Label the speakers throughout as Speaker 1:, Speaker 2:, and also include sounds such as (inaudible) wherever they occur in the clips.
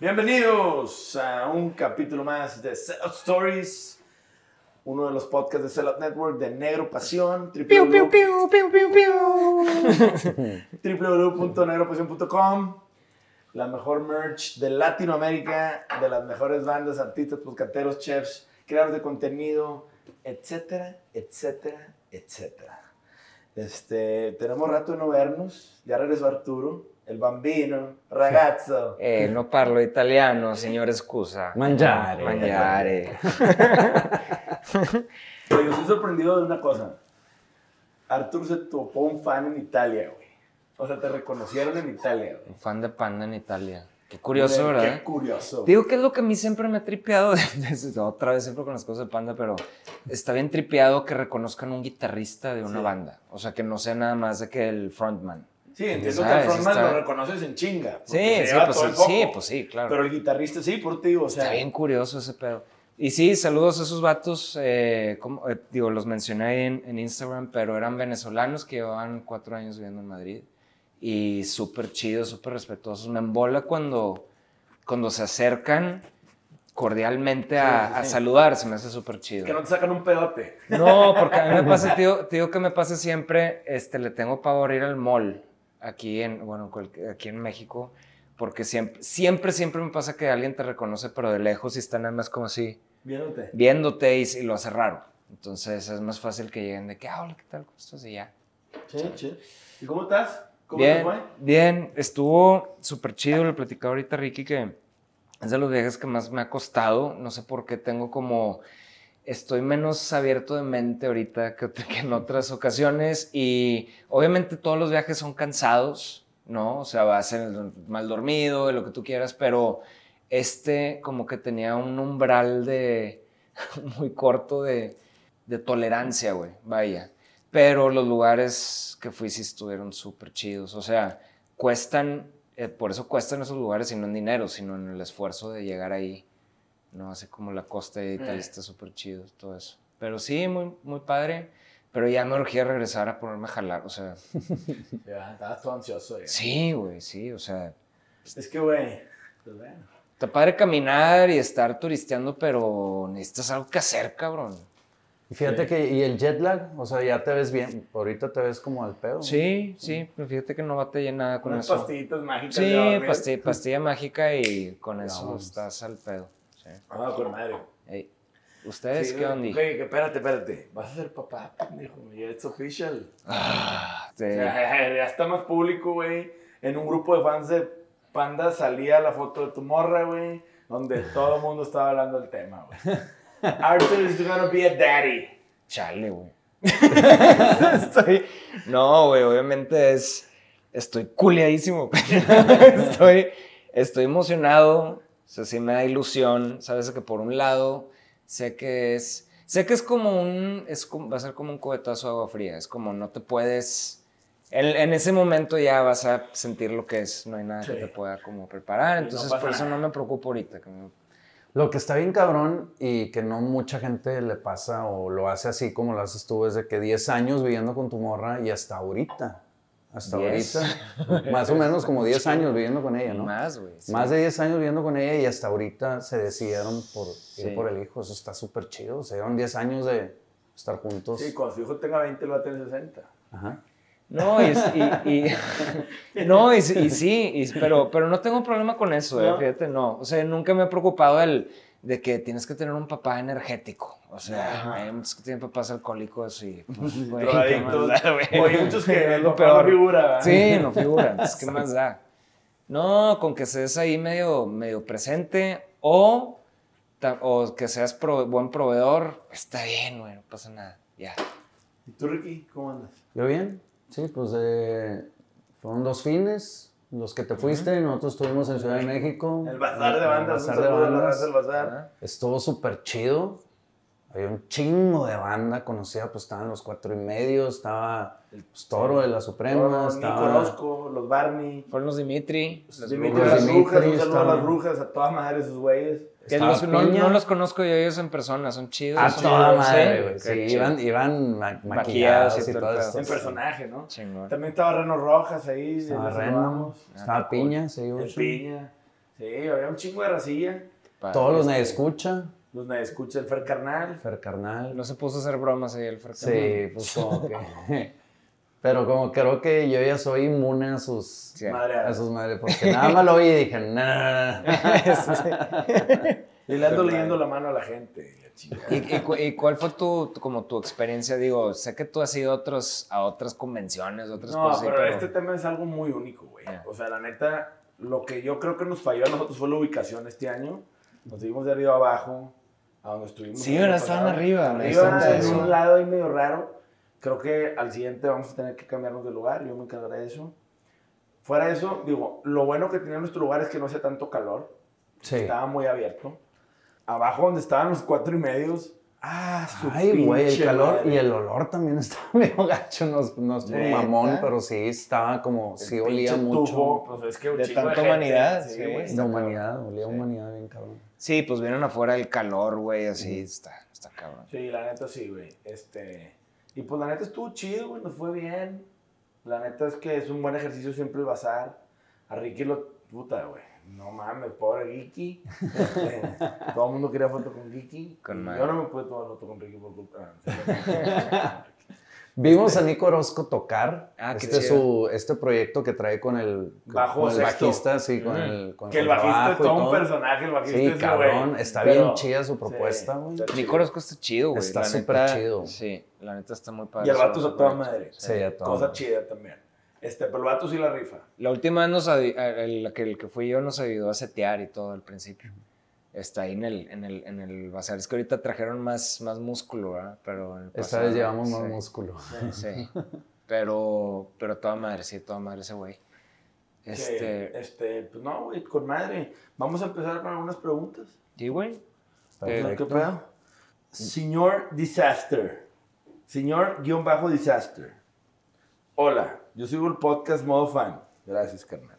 Speaker 1: Bienvenidos a un capítulo más de Sellout Stories, uno de los podcasts de Sellout Network de Negro Pasión, www.negropasión.com, (laughs) la mejor merch de Latinoamérica, de las mejores bandas, artistas, podcasteros, chefs, creadores de contenido, etcétera, etcétera, etcétera. Este, tenemos rato de no vernos, ya regresó Arturo, el bambino, ragazzo. (laughs)
Speaker 2: Eh, no parlo italiano, signore scusa.
Speaker 3: Mangiare.
Speaker 2: Mangiare.
Speaker 1: Pero yo estoy sorprendido de una cosa. Arturo se topó un fan en Italia, güey. O sea, te reconocieron en Italia.
Speaker 2: Un fan de panda en Italia. Qué curioso, ¿verdad?
Speaker 1: Qué curioso.
Speaker 2: Digo que es lo que a mí siempre me ha tripeado, (laughs) otra vez siempre con las cosas de panda, pero está bien tripeado que reconozcan un guitarrista de una
Speaker 1: Sí.
Speaker 2: banda. O sea, que no sea nada más de que el frontman.
Speaker 1: Sí, entiendo que el frontman
Speaker 2: Está-
Speaker 1: lo reconoces en chinga.
Speaker 2: Sí, sí, pues sí, pues sí, claro.
Speaker 1: Pero el guitarrista sí, por ti, o sea.
Speaker 2: Está bien curioso ese pedo. Y sí, saludos a esos vatos, eh, como, eh, digo, los mencioné ahí en, en Instagram, pero eran venezolanos que llevaban cuatro años viviendo en Madrid. Y súper chidos, súper respetuosos. Me embola cuando, cuando se acercan cordialmente a,
Speaker 1: Sí, sí,
Speaker 2: a
Speaker 1: sí.
Speaker 2: saludar, se me hace súper chido.
Speaker 1: Que no te sacan un pedote.
Speaker 2: No, porque a mí me pasa, (laughs) tío, tío, que me pasa siempre, este, le tengo pavor ir al mall, aquí en, bueno, aquí en México, porque siempre, siempre, siempre me pasa que alguien te reconoce, pero de lejos y está nada más como así,
Speaker 1: Viéndote.
Speaker 2: viéndote y, y lo hace raro. Entonces es más fácil que lleguen de que, ah, hola, ¿qué tal? ¿Cómo estás? Y ya.
Speaker 1: Sí, sí. ¿Y cómo estás? ¿Cómo te
Speaker 2: Bien,
Speaker 1: fue?
Speaker 2: bien, estuvo súper chido, le platicaba ahorita Ricky que es de los viajes que más me ha costado, no sé por qué tengo como, estoy menos abierto de mente ahorita que, en otras ocasiones y obviamente todos los viajes son cansados, ¿no? O sea, vas en mal dormido, lo que tú quieras, pero este como que tenía un umbral de (laughs) muy corto de, de tolerancia, güey, vaya. Pero los lugares que fui sí estuvieron súper chidos. O sea, cuestan, eh, por eso cuestan esos lugares y no en dinero, sino en el esfuerzo de llegar ahí. No, así como la costa de Italia
Speaker 1: Eh.
Speaker 2: está súper chido, todo eso. Pero sí, muy, muy padre. Pero ya me urgía regresar a ponerme a jalar. O sea, (laughs)
Speaker 1: Ya, estabas todo ansioso. ya.
Speaker 2: sí, güey, sí. O sea,
Speaker 1: Es que, güey. Pues bueno.
Speaker 2: está padre caminar y estar turisteando, pero necesitas algo que hacer, cabrón.
Speaker 3: Y fíjate
Speaker 1: Sí.
Speaker 3: que, y el jet lag, o sea, ya te ves bien, ahorita te ves como al pedo.
Speaker 2: Sí, sí, pero fíjate que no batallé nada con
Speaker 1: Unas
Speaker 2: eso.
Speaker 1: pastillitas mágicas.
Speaker 2: Sí, pastilla, (laughs) pastilla mágica y con eso
Speaker 3: Vamos.
Speaker 2: estás al pedo. Sí.
Speaker 1: Ah, con madre.
Speaker 2: Ey, ¿Ustedes
Speaker 1: Sí,
Speaker 2: qué onda?
Speaker 1: que espérate, espérate. Vas a ser papá, pendejo. Ya es official.
Speaker 2: Ah,
Speaker 1: O
Speaker 2: sí.
Speaker 1: sea, (laughs) ya está más público, güey. En un grupo de fans de Panda salía la foto de tu morra, güey. Donde todo el mundo estaba hablando del tema, güey. (laughs) Arthur is gonna be a daddy.
Speaker 2: Chale, güey. (laughs) estoy... No, güey, obviamente es... Estoy culiadísimo. (laughs) estoy, estoy emocionado. O sea, sí me da ilusión. Sabes que por un lado sé que es... Sé que es como un... Es como- va a ser como un cubetazo de agua fría. Es como no te puedes... En, en ese momento ya vas a sentir lo que es. No hay nada que
Speaker 1: Sí.
Speaker 2: te pueda como preparar.
Speaker 1: No
Speaker 2: Entonces
Speaker 1: pasa
Speaker 2: por eso
Speaker 1: nada.
Speaker 2: no me preocupo ahorita. que me-
Speaker 3: Lo que está bien cabrón y que no mucha gente le pasa o lo hace así como lo haces tú es de que 10 años viviendo con tu morra y hasta ahorita. Hasta
Speaker 2: 10.
Speaker 3: ahorita. (laughs) Más o menos como 10 años viviendo con ella, ¿no?
Speaker 2: Más, güey. sí.
Speaker 3: Más de 10 años viviendo con ella y hasta ahorita se decidieron por ir por el hijo. Eso está súper chido. Se dieron 10 años de estar juntos.
Speaker 1: Sí, cuando su hijo tenga 20, lo va a tener 60.
Speaker 3: Ajá.
Speaker 2: No, y, y- y- (laughs) no, y, y sí, y- pero, pero no tengo problema con eso, eh,
Speaker 1: ¿No?
Speaker 2: fíjate, no. O sea, nunca me he preocupado el, de que tienes que tener un papá energético. O sea,
Speaker 1: Ajá.
Speaker 2: hay muchos que tienen papás alcohólicos y... pues, (laughs) güey, ¿qué?
Speaker 1: O hay muchos que
Speaker 2: Es (laughs) lo
Speaker 1: el papá
Speaker 2: peor.
Speaker 1: no figura, ¿verdad?
Speaker 2: Sí, no figuran. Es que más da. No, con que seas ahí medio, medio presente o, o que seas pro- buen proveedor, está bien, güey, no pasa nada. Ya.
Speaker 1: ¿Y tú, Ricky, cómo andas?
Speaker 3: ¿Yo bien? Sí, pues eh, fueron dos fines los que te fuiste. Nosotros estuvimos en Ciudad de México.
Speaker 1: El bazar de
Speaker 3: El
Speaker 1: bandas.
Speaker 3: bazar
Speaker 1: un
Speaker 3: de bandas.
Speaker 1: bazar.
Speaker 3: Estuvo súper chido. Había un chingo de banda conocida, pues estaban los cuatro y medio, estaba pues, Toro de la Suprema,
Speaker 1: Nico
Speaker 3: estaba...
Speaker 1: Orozco, los Barney.
Speaker 2: Fueron los Dimitri. los
Speaker 1: Dimitri,
Speaker 3: Los
Speaker 1: las
Speaker 3: Dimitri
Speaker 1: brujas, un saludo a las brujas, a todas madres sus güeyes.
Speaker 2: Que
Speaker 3: estaba
Speaker 2: los- no, los conozco yo ellos en persona, son chidos.
Speaker 3: A
Speaker 2: son
Speaker 3: toda madre,
Speaker 2: ¿sí?
Speaker 3: güey. Sí, iban, iban ma-
Speaker 2: Maquillados
Speaker 3: maquillados
Speaker 2: y
Speaker 3: y
Speaker 2: todo
Speaker 3: todo esto.
Speaker 1: En personaje, ¿no?
Speaker 2: Chingón.
Speaker 1: También estaba Reno Rojas ahí.
Speaker 3: Estaba Reno, estaba
Speaker 2: Ah,
Speaker 3: Piña, sí,
Speaker 1: El. Piña. Sí, había un chingo de racilla.
Speaker 2: Padre.
Speaker 3: Todos los
Speaker 1: Este-
Speaker 3: nadie escucha,
Speaker 1: Los nadie escucha el Fer Carnal.
Speaker 3: Fer Carnal.
Speaker 2: No se puso a hacer bromas ahí el Fercán.
Speaker 3: Sí, pues como que... (laughs) Pero como creo que yo ya soy inmune a sus...
Speaker 2: Sí.
Speaker 3: A sus madres, porque nada más lo oí y dije, nah. (laughs)
Speaker 1: Y le ando leyendo la mano a la gente. la.
Speaker 2: ¿Y, y cu- y cuál fue tu, tu- como tu experiencia? Digo, sé que tú has ido a, otros, a otras convenciones, otras
Speaker 1: No,
Speaker 2: cosas. así,
Speaker 1: pero este tema es algo muy único, güey.
Speaker 2: Ya.
Speaker 1: O sea, la neta, lo que yo creo que nos falló a nosotros fue la ubicación este año. Nos dimos de arriba abajo, a donde estuvimos.
Speaker 2: Sí, ¿verdad? Estaban arriba, me
Speaker 1: Arriba, en un lado ahí medio raro. Creo que al siguiente vamos a tener que cambiarnos de lugar. Yo me encargaré de eso. Fuera de eso, digo, lo bueno que tenía nuestro lugar es que no hacía tanto calor.
Speaker 3: Sí.
Speaker 1: Estaba muy abierto. Abajo donde estaban los cuatro y medios. Ah, su
Speaker 3: Ay, güey, el calor
Speaker 1: madre.
Speaker 3: y el olor también (laughs) estaba medio gacho, no, es- mamón, pero sí estaba como,
Speaker 1: El
Speaker 3: sí olía mucho
Speaker 1: pues es que
Speaker 2: De tanta humanidad,
Speaker 1: sí,
Speaker 2: sí, güey.
Speaker 3: de humanidad, olía a
Speaker 2: Sí.
Speaker 3: humanidad bien cabrón.
Speaker 2: Sí, pues vienen afuera el calor, güey, así está, está cabrón.
Speaker 1: Sí, la neta sí, güey. Este, y pues la neta estuvo chido, güey, nos fue bien. La neta es que es un buen ejercicio siempre el bazar. A Ricky lo, puta, güey. No mames, pobre Ricky. Este, todo el mundo quería foto con Ricky.
Speaker 2: Con
Speaker 1: yo no me pude tomar foto con Ricky por culpa. (laughs)
Speaker 3: Vimos a Nico Orozco tocar
Speaker 2: Ah,
Speaker 3: este, su, este proyecto que trae con el,
Speaker 1: Bajo
Speaker 3: con el bajista, sí, con
Speaker 2: Mm.
Speaker 3: el con
Speaker 1: que el bajista es
Speaker 3: y
Speaker 1: todo un personaje, el bajista
Speaker 3: Sí,
Speaker 1: es
Speaker 3: cabrón,
Speaker 1: güey.
Speaker 3: está
Speaker 1: Pero-
Speaker 3: bien chida su propuesta, güey.
Speaker 2: Nico Orozco está chido, güey.
Speaker 3: Está súper chido.
Speaker 2: Sí, la neta está muy padre.
Speaker 1: Y el vato a toda madre.
Speaker 3: Sí, a toda
Speaker 1: Cosa
Speaker 3: madre.
Speaker 1: chida también. Este, pero el vato sí la rifa.
Speaker 2: La última vez nos, el que, el que fui yo nos ayudó a setear y todo al principio. Está ahí en el, en el, en el bazar. Es que ahorita trajeron más, más músculo, ¿verdad? Pero en el
Speaker 3: Esta
Speaker 2: pasado,
Speaker 3: vez llevamos más
Speaker 2: sí,
Speaker 3: músculo.
Speaker 2: Sí. (laughs) Pero, pero toda madre, sí, toda madre ese güey.
Speaker 1: Este,
Speaker 2: Este,
Speaker 1: este, pues no, güey, con madre. Vamos a empezar con algunas preguntas.
Speaker 2: sí, güey.
Speaker 1: ¿Qué pedo? Señor Disaster. Señor guion bajo Disaster. Hola, yo sigo el podcast Modo Fan. Gracias, carnal.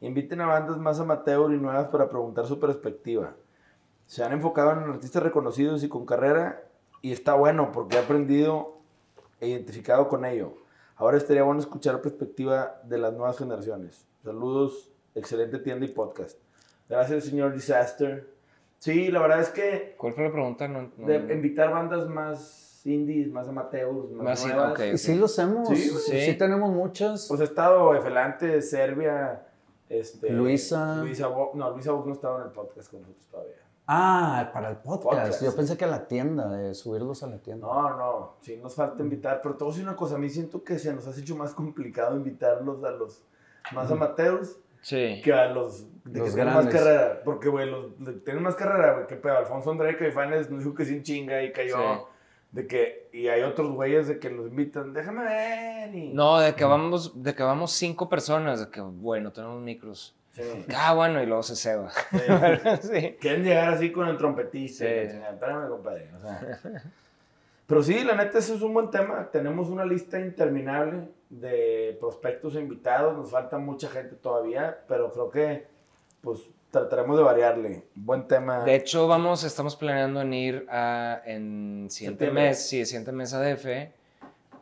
Speaker 1: Inviten a bandas más amateur y nuevas para preguntar su perspectiva. Se han enfocado en artistas reconocidos y con carrera y está bueno porque he aprendido e identificado con ello. Ahora estaría bueno escuchar la perspectiva de las nuevas generaciones. Saludos, excelente tienda y podcast. Gracias, señor Disaster. Sí, la verdad es que
Speaker 2: ¿Cuál fue la pregunta? No, no-
Speaker 1: de invitar bandas más indies, más amateurs, más,
Speaker 2: Más
Speaker 1: nuevas.
Speaker 2: ok.
Speaker 3: Y sí lo hacemos,
Speaker 1: Sí,
Speaker 3: sí.
Speaker 2: Sí.
Speaker 3: tenemos muchas.
Speaker 1: Pues ha estado Efelante, Serbia, este,
Speaker 3: Luisa.
Speaker 1: Luisa Bo- no, Luisa Vox no estaba en el podcast con nosotros todavía.
Speaker 3: Ah, para el podcast.
Speaker 1: Podcast,
Speaker 3: Yo pensé que a la tienda, de subirlos a la tienda.
Speaker 1: No, no, sí nos falta invitar, pero te voy a decir una cosa, a mí siento que se nos ha hecho más complicado invitarlos a los más amateurs
Speaker 2: Sí.
Speaker 1: que a los de
Speaker 3: Los
Speaker 1: que tienen más carrera, porque güey, los de que tienen más carrera, güey, que pedo, Alfonso André Caifanes nos dijo que sin chinga y cayó,
Speaker 2: Sí.
Speaker 1: de que, y hay otros güeyes de que los invitan, déjame ver, y...
Speaker 2: No, de que vamos, de que vamos cinco personas, de que, bueno, tenemos micros.
Speaker 1: Sí.
Speaker 2: Ah, bueno, y luego se ceba.
Speaker 1: Sí. (laughs)
Speaker 2: sí.
Speaker 1: Quieren llegar así con el trompetista. Espérame, compadre. o sea. Pero sí, la neta, ese es un buen tema. Tenemos una lista interminable de prospectos e invitados. Nos falta mucha gente todavía, pero creo que pues trataremos de variarle. Buen tema.
Speaker 2: De hecho, vamos, estamos planeando en ir a, en siguiente
Speaker 1: Septiembre.
Speaker 2: mes, sí, siguiente mes a DF.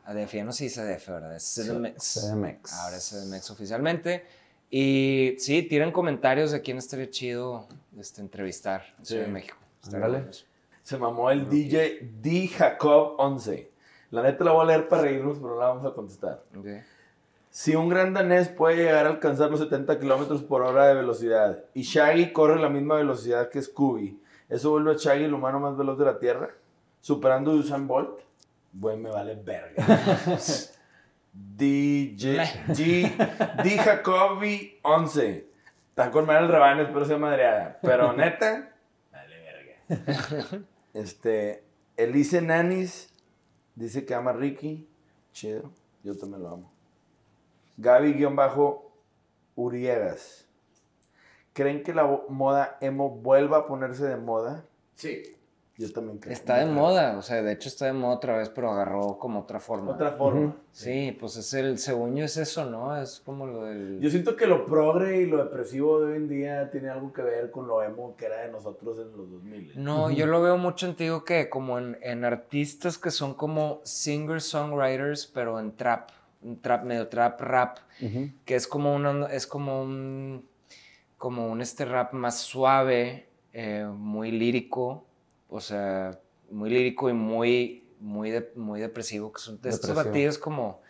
Speaker 2: A DF, ya no se dice DF, ¿verdad? Es CDMX.
Speaker 3: CDMX.
Speaker 2: Ahora es CDMX oficialmente. Y sí, tiren comentarios de quién estaría chido este, entrevistar en
Speaker 1: Sí.
Speaker 2: Ciudad de México. Eso.
Speaker 1: Se mamó el DJ D. Jacob 11. La neta la voy a leer para reírnos, pero no la vamos a contestar.
Speaker 2: Ok.
Speaker 1: Si un gran danés puede llegar a alcanzar los 70 kilómetros por hora de velocidad y Shaggy corre la misma velocidad que Scooby, ¿eso vuelve a Shaggy el humano más veloz de la Tierra? ¿Superando a Usain Bolt? Bueno, me vale verga. (laughs) DJ G, D Jacobi 11. Está con mal el rebane, espero sea madreada. Pero neta, vale verga. Este, Elise Nanis dice que ama a Ricky. Chido, yo también lo amo. Gaby-Uriegas. ¿Creen que la moda emo vuelva a ponerse de moda?
Speaker 4: Sí.
Speaker 1: Yo también creo.
Speaker 2: Está de moda, o sea, de hecho está de moda otra vez, pero agarró como otra forma.
Speaker 1: Otra forma.
Speaker 2: Sí, pues es el, según yo es eso, ¿no? Es como lo del...
Speaker 1: Yo siento que lo progre y lo depresivo de hoy en día tiene algo que ver con lo emo que era de nosotros en los 2000.
Speaker 2: No, yo lo veo mucho en, digo que como en, en artistas que son como singer-songwriters, pero en trap, un trap, medio trap rap, que es como, una, es como un, como un este rap más suave, eh, muy lírico, o sea, muy lírico y muy, muy, de- muy depresivo, que son de estos batidos como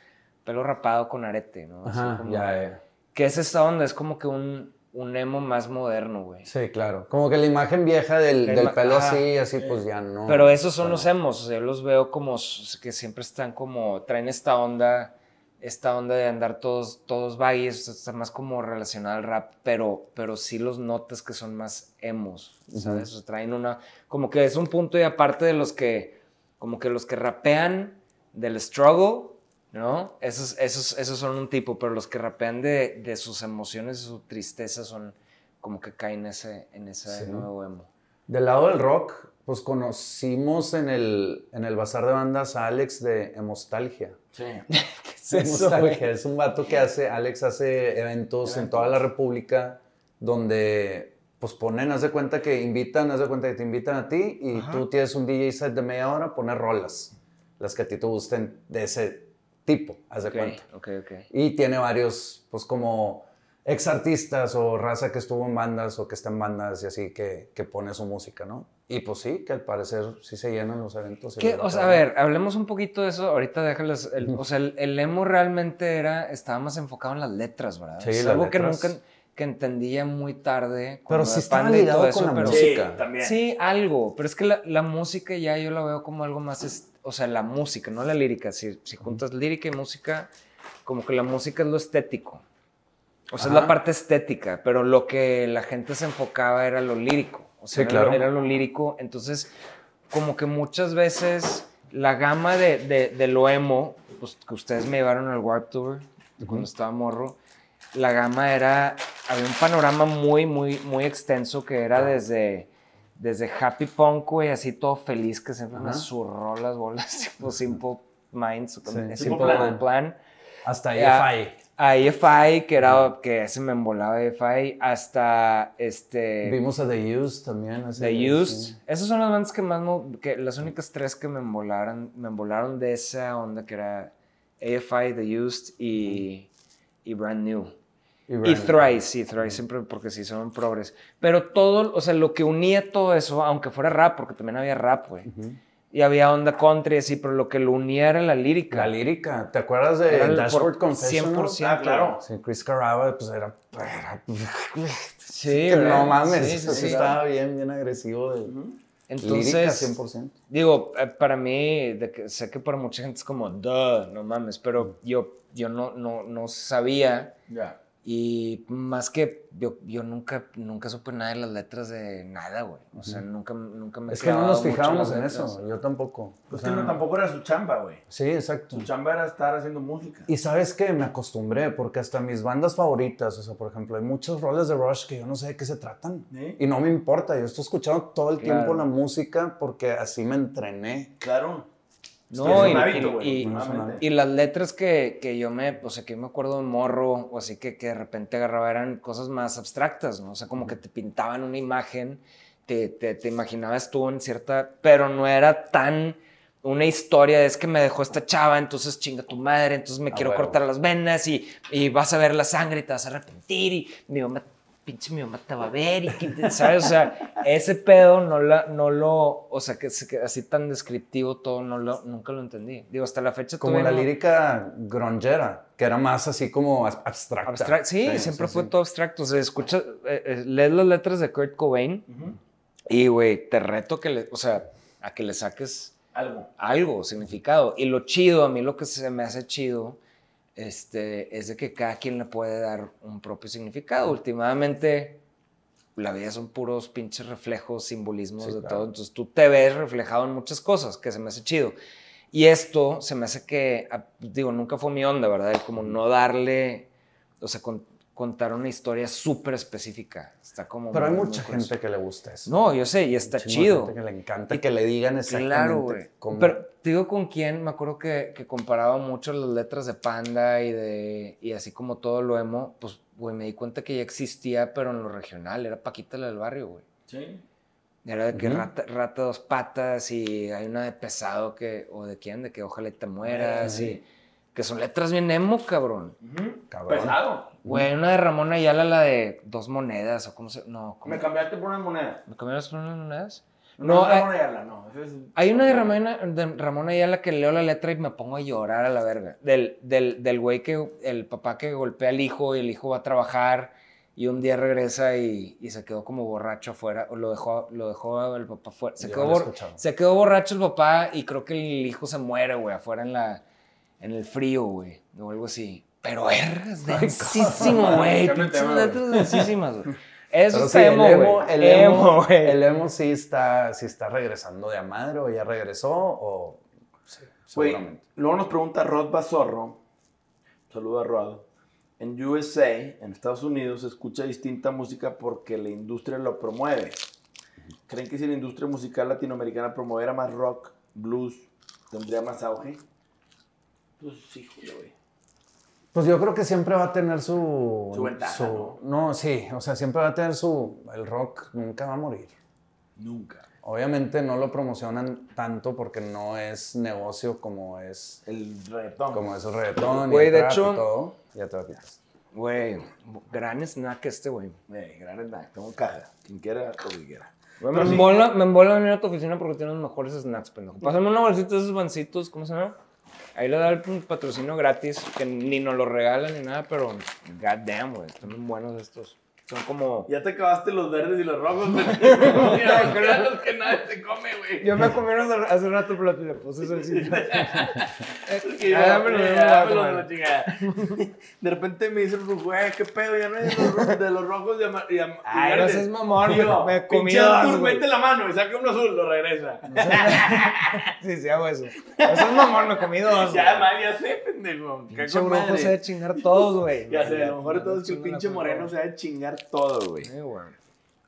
Speaker 2: pelo rapado con arete, ¿no? Así
Speaker 3: Ajá,
Speaker 2: como-
Speaker 3: ya, ya.
Speaker 2: Que es esta onda, es como que un, un emo más moderno, güey.
Speaker 3: Sí, claro. Como que la imagen vieja del, del pelo
Speaker 2: ajá.
Speaker 3: así, así, pues ya no.
Speaker 2: Pero esos son los emos, o sea, yo los veo como que siempre están como, traen esta onda, esta onda de andar todos, todos baggies, está más como relacionado al rap, pero, pero sí los notas que son más emos, ¿sabes? O sea, traen una, como que es un punto y aparte de los que, como que los que rapean del struggle, ¿no? Esos, esos, esos son un tipo, pero los que rapean de, de sus emociones, de su tristeza, son como que caen en ese, en ese
Speaker 3: Sí.
Speaker 2: nuevo emo.
Speaker 3: Del lado del rock, pues conocimos en el, en el bazar de bandas a Alex de Hemostalgia.
Speaker 1: Sí. (laughs)
Speaker 2: ¿Qué (laughs)
Speaker 3: Hemostalgia es un vato que hace, Alex hace eventos en toda la República donde pues ponen, haz de cuenta que invitan, haz de cuenta que te invitan a ti y tú tienes un DJ set de media hora, pones rolas, las que a ti te gusten de ese tipo, haz de cuenta.
Speaker 2: ok, ok.
Speaker 3: Y tiene varios, pues como ex artistas o raza que estuvo en bandas o que está en bandas y así que, que pone su música, ¿no? Y pues sí, que al parecer sí se llenan los eventos. y
Speaker 2: ¿Qué? O sea, a ver, hablemos un poquito de eso. Ahorita déjales. el- o sea, el, el emo realmente era, estaba más enfocado en las letras, ¿verdad?
Speaker 3: Sí,
Speaker 2: es
Speaker 3: las
Speaker 2: algo que nunca que entendía muy tarde.
Speaker 3: Pero
Speaker 2: cuando
Speaker 3: sí estaba ligado con la
Speaker 2: pero-
Speaker 3: música.
Speaker 1: Sí, también.
Speaker 2: Sí, algo. Pero es que la, la música ya yo la veo como algo más. es- o sea, la música, no la lírica. Si, si juntas lírica y música, como que la música es lo estético. O sea, es la parte estética, pero lo que la gente se enfocaba era lo lírico. O sea,
Speaker 3: Sí,
Speaker 2: era, lo-
Speaker 3: claro.
Speaker 2: era lo lírico. Entonces, como que muchas veces la gama de, de, de lo emo, pues que ustedes me llevaron al Warp Tour cuando estaba morro, la gama era, había un panorama muy, muy, muy extenso que era desde, desde happy punk, güey, así todo feliz, que siempre me zurró las bolas, (laughs) tipo Simple Minds,
Speaker 3: Sí,
Speaker 2: Simple,
Speaker 1: Simple
Speaker 2: Plan.
Speaker 1: Plan.
Speaker 3: Hasta
Speaker 2: Ya.
Speaker 3: EFI.
Speaker 2: A EFI, que era, que ese me embolaba EFI, hasta este...
Speaker 3: Vimos a The Used también.
Speaker 2: The Used.
Speaker 3: sí.
Speaker 2: Esas son las bandas que más que las únicas tres que me embolaron, me embolaron de esa onda que era AFI, The Used y, y Brand New.
Speaker 3: Y,
Speaker 2: Y. Thrice, sí, Thrice siempre porque sí son progres. Pero todo, o sea, lo que unía todo eso, aunque fuera rap, porque también había rap, güey. Y había onda country, así, pero lo que lo unía era la lírica.
Speaker 3: La lírica. ¿Te acuerdas de
Speaker 2: Era
Speaker 3: Dashboard Confessional?
Speaker 2: 100%.
Speaker 1: Ah, claro.
Speaker 3: Sí, Chris Caraba, pues era... era- (laughs)
Speaker 2: Sí,
Speaker 3: que no mames,
Speaker 2: Sí, sí,
Speaker 3: sí estaba bien, bien agresivo. De,
Speaker 2: Entonces,
Speaker 3: lírica 100%.
Speaker 2: Digo, eh, para mí, de que, sé que para mucha gente es como, duh, no mames, pero yo, yo no, no, no sabía
Speaker 1: Ya.
Speaker 2: Y más que yo, yo nunca, nunca supe nada de las letras de nada, güey. O sea, nunca, nunca me
Speaker 3: Es que no nos fijábamos en eso, yo tampoco.
Speaker 1: Pues
Speaker 3: O sea,
Speaker 1: que no, tampoco era su chamba, güey.
Speaker 3: Sí, exacto.
Speaker 1: Su chamba era estar haciendo música.
Speaker 3: Y sabes que me acostumbré, porque hasta mis bandas favoritas, o sea, por ejemplo, hay muchos roles de Rush que yo no sé de qué se tratan. Y no me importa, yo estoy escuchando todo el tiempo la música porque así me entrené.
Speaker 1: Claro.
Speaker 2: No, y,
Speaker 1: hábito,
Speaker 2: y- las letras que, que yo me, o sea, que yo me acuerdo de morro, o así que, que de repente agarraba eran cosas más abstractas, ¿no? O sea, como que te pintaban una imagen, te, te, te imaginabas tú en cierta, pero no era tan una historia, es que me dejó esta chava, entonces chinga tu madre, entonces me
Speaker 3: Ah,
Speaker 2: quiero cortar las venas y, y vas a ver la sangre y te vas a arrepentir y mi mamá, pinche mi mamá te va a ver y que- ¿sabes? O sea, ese pedo no, la, no lo, o sea, que, que así tan descriptivo todo, no lo, nunca lo entendí. Digo, hasta la fecha
Speaker 3: Como la
Speaker 2: no-
Speaker 3: lírica grongera, que era más así como ab- abstracta.
Speaker 2: Abstract- sí, siempre
Speaker 3: sí,
Speaker 2: fue
Speaker 3: sí.
Speaker 2: todo abstracto. O sea, escucha, eh, eh, lees las letras de Kurt Cobain
Speaker 1: Ujú.
Speaker 2: y, güey, te reto que le, o sea, a que le saques
Speaker 1: Algo.
Speaker 2: algo, significado. Y lo chido, a mí lo que se me hace chido, este, es de que cada quien le puede dar un propio significado. Últimamente, la vida son puros pinches reflejos, simbolismos
Speaker 3: Sí,
Speaker 2: de
Speaker 3: claro.
Speaker 2: todo. Entonces tú te ves reflejado en muchas cosas, que se me hace chido. Y esto se me hace que, ah, digo, nunca fue mi onda, ¿verdad? El como no darle, o sea, con- contar una historia súper específica. Está como...
Speaker 3: Pero hay mucha gente que le gusta eso.
Speaker 2: No, yo sé, y está chido.
Speaker 3: gente que le encanta que le digan exactamente
Speaker 2: Claro, güey.
Speaker 3: cómo-
Speaker 2: Pero te digo con quién, me acuerdo que, que comparaba mucho las letras de Panda y de y así como todo lo emo, pues, güey, me di cuenta que ya existía, pero en lo regional, era Paquita la del barrio, güey.
Speaker 1: Sí.
Speaker 2: Era de que rata, rata dos patas y hay una de pesado que, o de quién, de que ojalá y te mueras y que son letras bien emo, cabrón.
Speaker 3: Cabrón.
Speaker 1: Pesado.
Speaker 2: Güey, una de Ramón Ayala, la de dos monedas, o cómo se, no, ¿cómo?
Speaker 1: Me cambiaste por una moneda.
Speaker 2: ¿Me cambiaste por unas monedas?
Speaker 1: No,
Speaker 2: No, hay-
Speaker 1: Ramón Ayala, no. es-
Speaker 2: Hay una de Ramón, de Ramón Ayala que leo la letra y me pongo a llorar a la verga. Del, del, del güey que, el papá que golpea al hijo y el hijo va a trabajar y un día regresa y, y se quedó como borracho afuera, o lo dejó, lo dejó el papá afuera. Se quedó, bor- se quedó borracho el papá y creo que el hijo se muere, güey, afuera en, la, en el frío, güey, o algo así. Pero vergas, densísimo, güey. Letras densísimas, güey. (laughs) Eso
Speaker 3: Pero
Speaker 2: está
Speaker 3: sí, el
Speaker 2: emo,
Speaker 3: emo, el emo,
Speaker 2: Emo, güey.
Speaker 3: el emo sí está, sí está regresando de a madre o ya regresó o sí, seguramente.
Speaker 1: luego nos pregunta Rod Bazorro. Saludo a Rod. En USA, en Estados Unidos, se escucha distinta música porque la industria lo promueve. ¿Creen que si la industria musical latinoamericana promoviera más rock, blues, tendría más auge? Pues sí, güey.
Speaker 3: Pues yo creo que siempre va a tener su...
Speaker 1: Su ventaja,
Speaker 3: su- ¿no? sí, o sea, siempre va a tener su... El rock nunca va a morir.
Speaker 1: Nunca.
Speaker 3: Obviamente no lo promocionan tanto porque no es negocio como es,
Speaker 1: El reggaetón.
Speaker 3: como es el reggaetón
Speaker 2: Güey,
Speaker 3: y el
Speaker 2: de hecho-
Speaker 3: y todo. Ya te lo quitas.
Speaker 2: Güey, gran snack este, güey.
Speaker 1: Eh, gran snack. Tengo caja. Quien quiera, lo que quiera.
Speaker 2: Güey, me,
Speaker 1: sí.
Speaker 2: embola, me embola venir a tu oficina porque tienes los mejores snacks, pendejo. Pásame una bolsita de esos bancitos, ¿cómo se llama? Ahí le da el patrocinio gratis, que ni nos lo regalan ni nada, pero goddamn, güey, están buenos estos. Son como...
Speaker 1: Ya te acabaste los verdes y los rojos. que los (laughs) que nadie se come, güey.
Speaker 2: Yo me comí unos hace rato, pero le puse salsita. (laughs) Ah.
Speaker 1: De repente me dice Rujo, güey, qué pedo, ya no hay de los, ro- de los rojos y,
Speaker 2: Ay, no seas mamón, me comí
Speaker 1: pinche
Speaker 2: dos, güey.
Speaker 1: mete la mano y saca uno azul, lo regresa. (laughs)
Speaker 2: sí, sí, hago eso. Eso es mamón, me comí dos.
Speaker 1: ya,
Speaker 2: güey.
Speaker 1: man, ya sé, pendejo. Qué
Speaker 2: Pinche
Speaker 1: con
Speaker 2: brujo
Speaker 1: madre.
Speaker 2: se debe chingar todos, güey.
Speaker 1: Ya sé, a lo mejor de todo es que el pinche moreno
Speaker 2: madre.
Speaker 1: se va a chingar todo, güey.
Speaker 2: Sí, güey.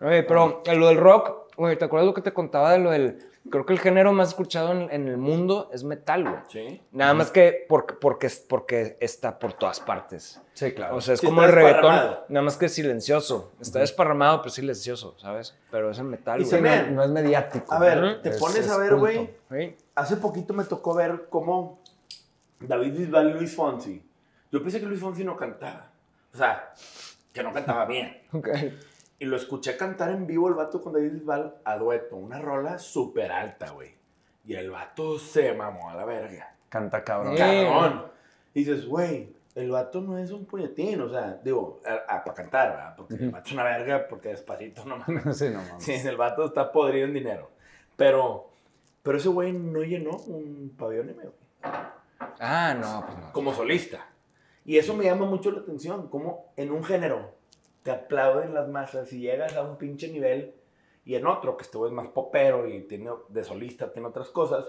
Speaker 2: Oye, pero lo del rock, güey, ¿te acuerdas lo que te contaba de lo del... Creo que el género más escuchado en, en el mundo es metal, güey.
Speaker 1: Sí.
Speaker 2: Nada más que porque, porque, porque está por todas partes.
Speaker 3: Sí, claro.
Speaker 2: O sea, es
Speaker 1: Sí,
Speaker 2: como
Speaker 1: está
Speaker 2: el reggaetón,
Speaker 1: desparramado.
Speaker 2: nada más que silencioso. Está desparramado, pero silencioso, ¿sabes? Pero es el metal,
Speaker 1: Y
Speaker 2: güey.
Speaker 1: se me-
Speaker 3: no, no es mediático.
Speaker 1: A ver,
Speaker 3: ¿no?
Speaker 1: te
Speaker 3: Es-
Speaker 1: pones
Speaker 3: es
Speaker 1: a ver,
Speaker 3: culto.
Speaker 1: güey.
Speaker 2: Sí.
Speaker 1: Hace poquito me tocó ver cómo David Bisbal y Luis Fonsi. Yo pensé que Luis Fonsi no cantaba. O sea, que no cantaba bien. (laughs)
Speaker 2: Ok.
Speaker 1: Y lo escuché cantar en vivo el vato con David Bisbal a dueto. Una rola súper alta, güey. Y el vato se mamó a la verga.
Speaker 3: Canta cabrón.
Speaker 1: Cabrón. Y dices, güey, el vato no es un puñetín. O sea, digo, para cantar, ¿verdad? Porque el vato es una verga, porque despacito no mames. (laughs)
Speaker 3: sí, no mames.
Speaker 1: Sí, el vato está podrido en dinero. Pero, pero ese güey no llenó un pabellón M, güey,
Speaker 2: Ah, no, pues no.
Speaker 1: como solista. Y eso me llama mucho la atención, como en un género te aplauden las masas y llegas a un pinche nivel y en otro, que este es más popero y tiene de solista, tiene otras cosas,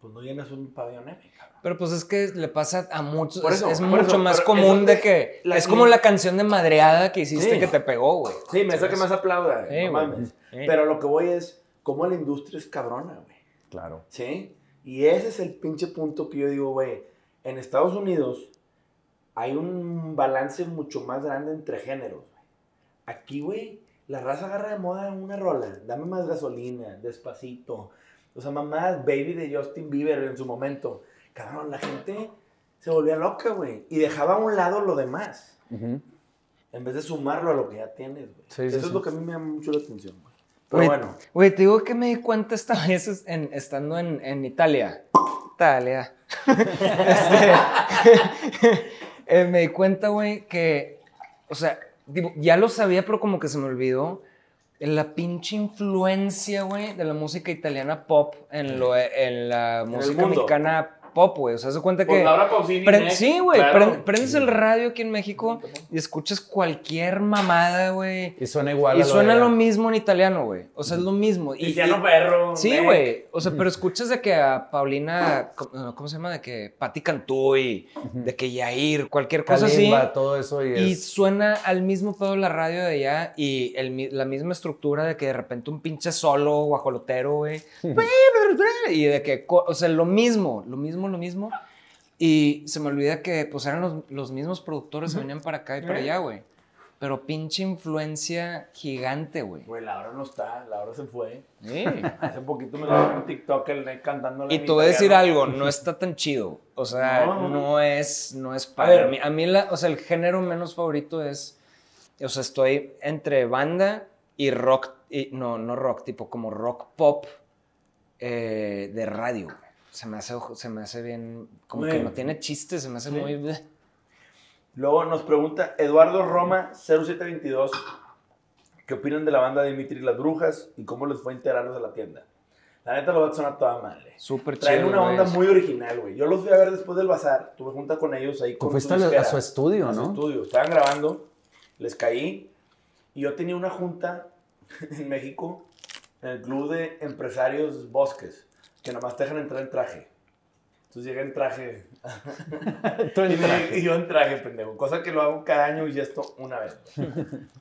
Speaker 1: pues no llenas un pabellón M, cabrón.
Speaker 2: Pero pues es que le pasa a muchos.
Speaker 1: Por
Speaker 2: es-
Speaker 1: eso,
Speaker 2: es
Speaker 1: por
Speaker 2: mucho
Speaker 1: eso,
Speaker 2: más común de que.
Speaker 1: la-
Speaker 2: es como la canción de madreada que hiciste
Speaker 1: Sí.
Speaker 2: que te pegó, güey.
Speaker 1: Sí, me hace que más aplauda,
Speaker 2: Sí,
Speaker 1: no mames.
Speaker 2: Sí.
Speaker 1: Pero lo que voy es, cómo la industria es cabrona, güey.
Speaker 3: Claro.
Speaker 1: ¿Sí? Y ese es el pinche punto que yo digo, güey, en Estados Unidos hay un balance mucho más grande entre géneros. Aquí, güey, la raza agarra de moda una rola, dame más gasolina, despacito. O sea, mamás, Baby de Justin Bieber en su momento. Cabrón, la gente se volvía loca, güey. Y dejaba a un lado lo demás, en vez de sumarlo a lo que ya tienes, güey.
Speaker 3: Sí,
Speaker 1: Eso
Speaker 3: sí,
Speaker 1: es
Speaker 3: sí.
Speaker 1: lo que a mí me llama mucho la atención, güey. Pero bueno,
Speaker 2: Güey, te digo que me di cuenta esta (laughs) vez en- estando en, en Italia. Italia. (laughs) Este, eh, me di cuenta, güey, que, o sea, ya lo sabía, pero como que se me olvidó. La pinche influencia, güey, de la música italiana pop en, lo, en la música mexicana pop, güey. O sea, se cuenta
Speaker 1: Pues
Speaker 2: que.
Speaker 1: Laura Pausini,
Speaker 2: Pre- sí, güey.
Speaker 1: claro.
Speaker 2: pre- Prendes el radio aquí en México y escuchas cualquier mamada, güey.
Speaker 3: Y suena igual
Speaker 2: Y
Speaker 3: a lo
Speaker 2: suena
Speaker 3: de
Speaker 2: lo mismo en italiano, güey. O sea, es lo mismo. Y,
Speaker 1: Tiziano Ferro.
Speaker 2: Sí, güey. O sea, (laughs) pero escuchas de que a Paulina, ¿cómo cómo se llama? De que Patti Cantú y de que Yair, cualquier cosa así.
Speaker 3: Kalimba, todo eso y,
Speaker 2: Y
Speaker 3: es...
Speaker 2: suena al mismo pedo la radio de allá y el la misma estructura de que de repente un pinche solo guajolotero, güey. (laughs) y de que, o sea, lo mismo, lo mismo, lo mismo. Y se me olvida que pues eran los, los mismos productores que venían para acá y para allá, güey. Pero pinche influencia gigante, güey.
Speaker 1: Güey, Laura no está, Laura se fue.
Speaker 2: Sí. (laughs)
Speaker 1: Hace poquito me lo en TikTok el Neck cantando
Speaker 2: Y te voy a decir algo, no (laughs) está tan chido. O sea,
Speaker 1: No.
Speaker 2: no, es, no es
Speaker 1: A
Speaker 2: padre.
Speaker 1: ver.
Speaker 2: A mí, a mí la, o sea, el género menos favorito es, o sea, estoy entre banda y rock, y, no, no rock, tipo como rock pop eh, de radio. güey. Se me hace, se me hace bien, como que
Speaker 1: Güey.
Speaker 2: no tiene chiste, se me hace
Speaker 1: Sí.
Speaker 2: muy... bleh.
Speaker 1: Luego nos pregunta Eduardo Roma 0722 ¿Qué opinan de la banda de Dimitri y las Brujas y cómo les fue integrarlos a la tienda? La neta vatos son a toda madre.
Speaker 2: Súper
Speaker 1: Traen
Speaker 2: chido.
Speaker 1: una onda muy original, güey. Yo los fui a ver después del bazar. Tuve junta con ellos ahí con
Speaker 3: fuiste
Speaker 1: su
Speaker 3: a, a su estudio,
Speaker 1: a su
Speaker 3: ¿no?
Speaker 1: estudio. Estaban grabando, les caí y yo tenía una junta (laughs) en México en el club de empresarios Bosques que nomás te dejan entrar en traje. Entonces llegué en traje. (laughs)
Speaker 3: Tú en traje.
Speaker 1: y yo en traje, pendejo. Cosa que lo hago cada año y esto una vez.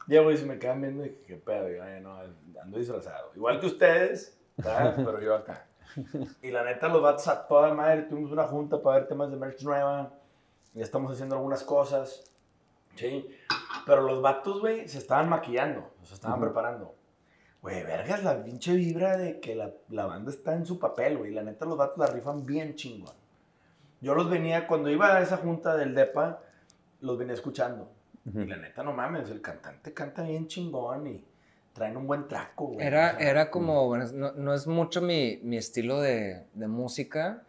Speaker 1: Llego y se me quedan viendo y dije, qué pedo. Yo, "Ay, no, ando disfrazado. Igual que ustedes, (laughs) pero yo acá. Y la neta, los vatos a toda madre. Tuvimos una junta para ver temas de merch nueva. Y estamos haciendo algunas cosas. Sí. Pero los vatos, güey, se estaban maquillando. Se estaban preparando. Güey, vergas, la pinche vibra de que la, la banda está en su papel, güey. La neta, los vatos la rifan bien chingón. Yo los venía, cuando iba a esa junta del DEPA, los venía escuchando. Y la neta, no mames, el cantante canta bien chingón y traen un buen traco, güey.
Speaker 2: Era,
Speaker 1: O sea,
Speaker 2: era como, no, no es mucho mi, mi estilo de, de música,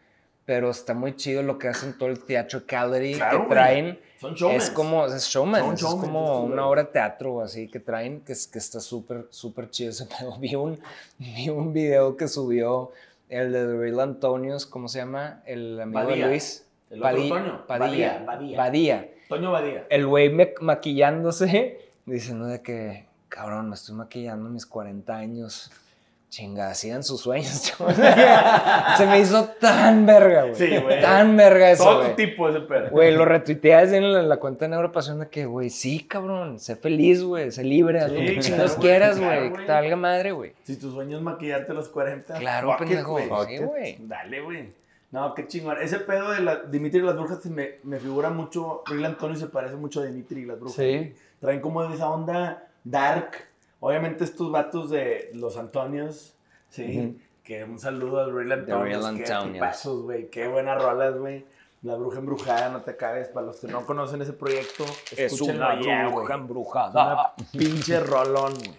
Speaker 2: pero está muy chido lo que hacen todo el theatricality
Speaker 1: Claro,
Speaker 2: que traen.
Speaker 1: Son.
Speaker 2: Es como, es showman,
Speaker 1: Son
Speaker 2: es como una obra de teatro así que traen, que, es- que está súper, súper chido ese (laughs) pedo. Vi un, vi un video que subió el de Real Antonios, ¿cómo se llama? El amigo
Speaker 1: Badía.
Speaker 2: de Luis.
Speaker 1: El otro Toño.
Speaker 2: Padilla.
Speaker 1: Badía, Badía.
Speaker 2: Badía.
Speaker 1: Toño Badía.
Speaker 2: El güey maquillándose, (laughs) diciendo de que, cabrón, me estoy maquillando mis 40 años. Chinga, sigan sus sueños. (laughs) Se me hizo tan verga, güey.
Speaker 1: Sí, güey.
Speaker 2: Tan verga eso,
Speaker 1: Todo tu
Speaker 2: güey.
Speaker 1: tipo ese pedo.
Speaker 2: Güey, lo retuiteas en la, la cuenta de Neuropasión de que, güey, sí, cabrón, sé feliz, güey, sé libre, haz lo
Speaker 1: Sí,
Speaker 2: que
Speaker 1: claro,
Speaker 2: chingados
Speaker 1: güey,
Speaker 2: quieras,
Speaker 1: claro,
Speaker 2: güey, que te valga madre, güey.
Speaker 1: Si tu sueño es maquillarte a los 40.
Speaker 2: Claro, pendejo,
Speaker 1: güey.
Speaker 2: sí, güey.
Speaker 1: Dale, güey. No, qué chingón. Ese pedo de la, Dimitri y las brujas se me, me figura mucho. Real Antonio se parece mucho a Dimitri y las brujas.
Speaker 3: Sí.
Speaker 1: Traen como esa onda dark. Obviamente estos vatos de los Antonios, sí. Que un saludo al Real Antonios.
Speaker 2: Real
Speaker 1: Qué
Speaker 2: Antonios.
Speaker 1: tipazos, güey. Qué buenas rolas, güey. La bruja embrujada, no te acabes. Para los que no conocen ese proyecto, escúchenlo ya, güey.
Speaker 2: embrujada.
Speaker 1: Una pinche rolón, güey.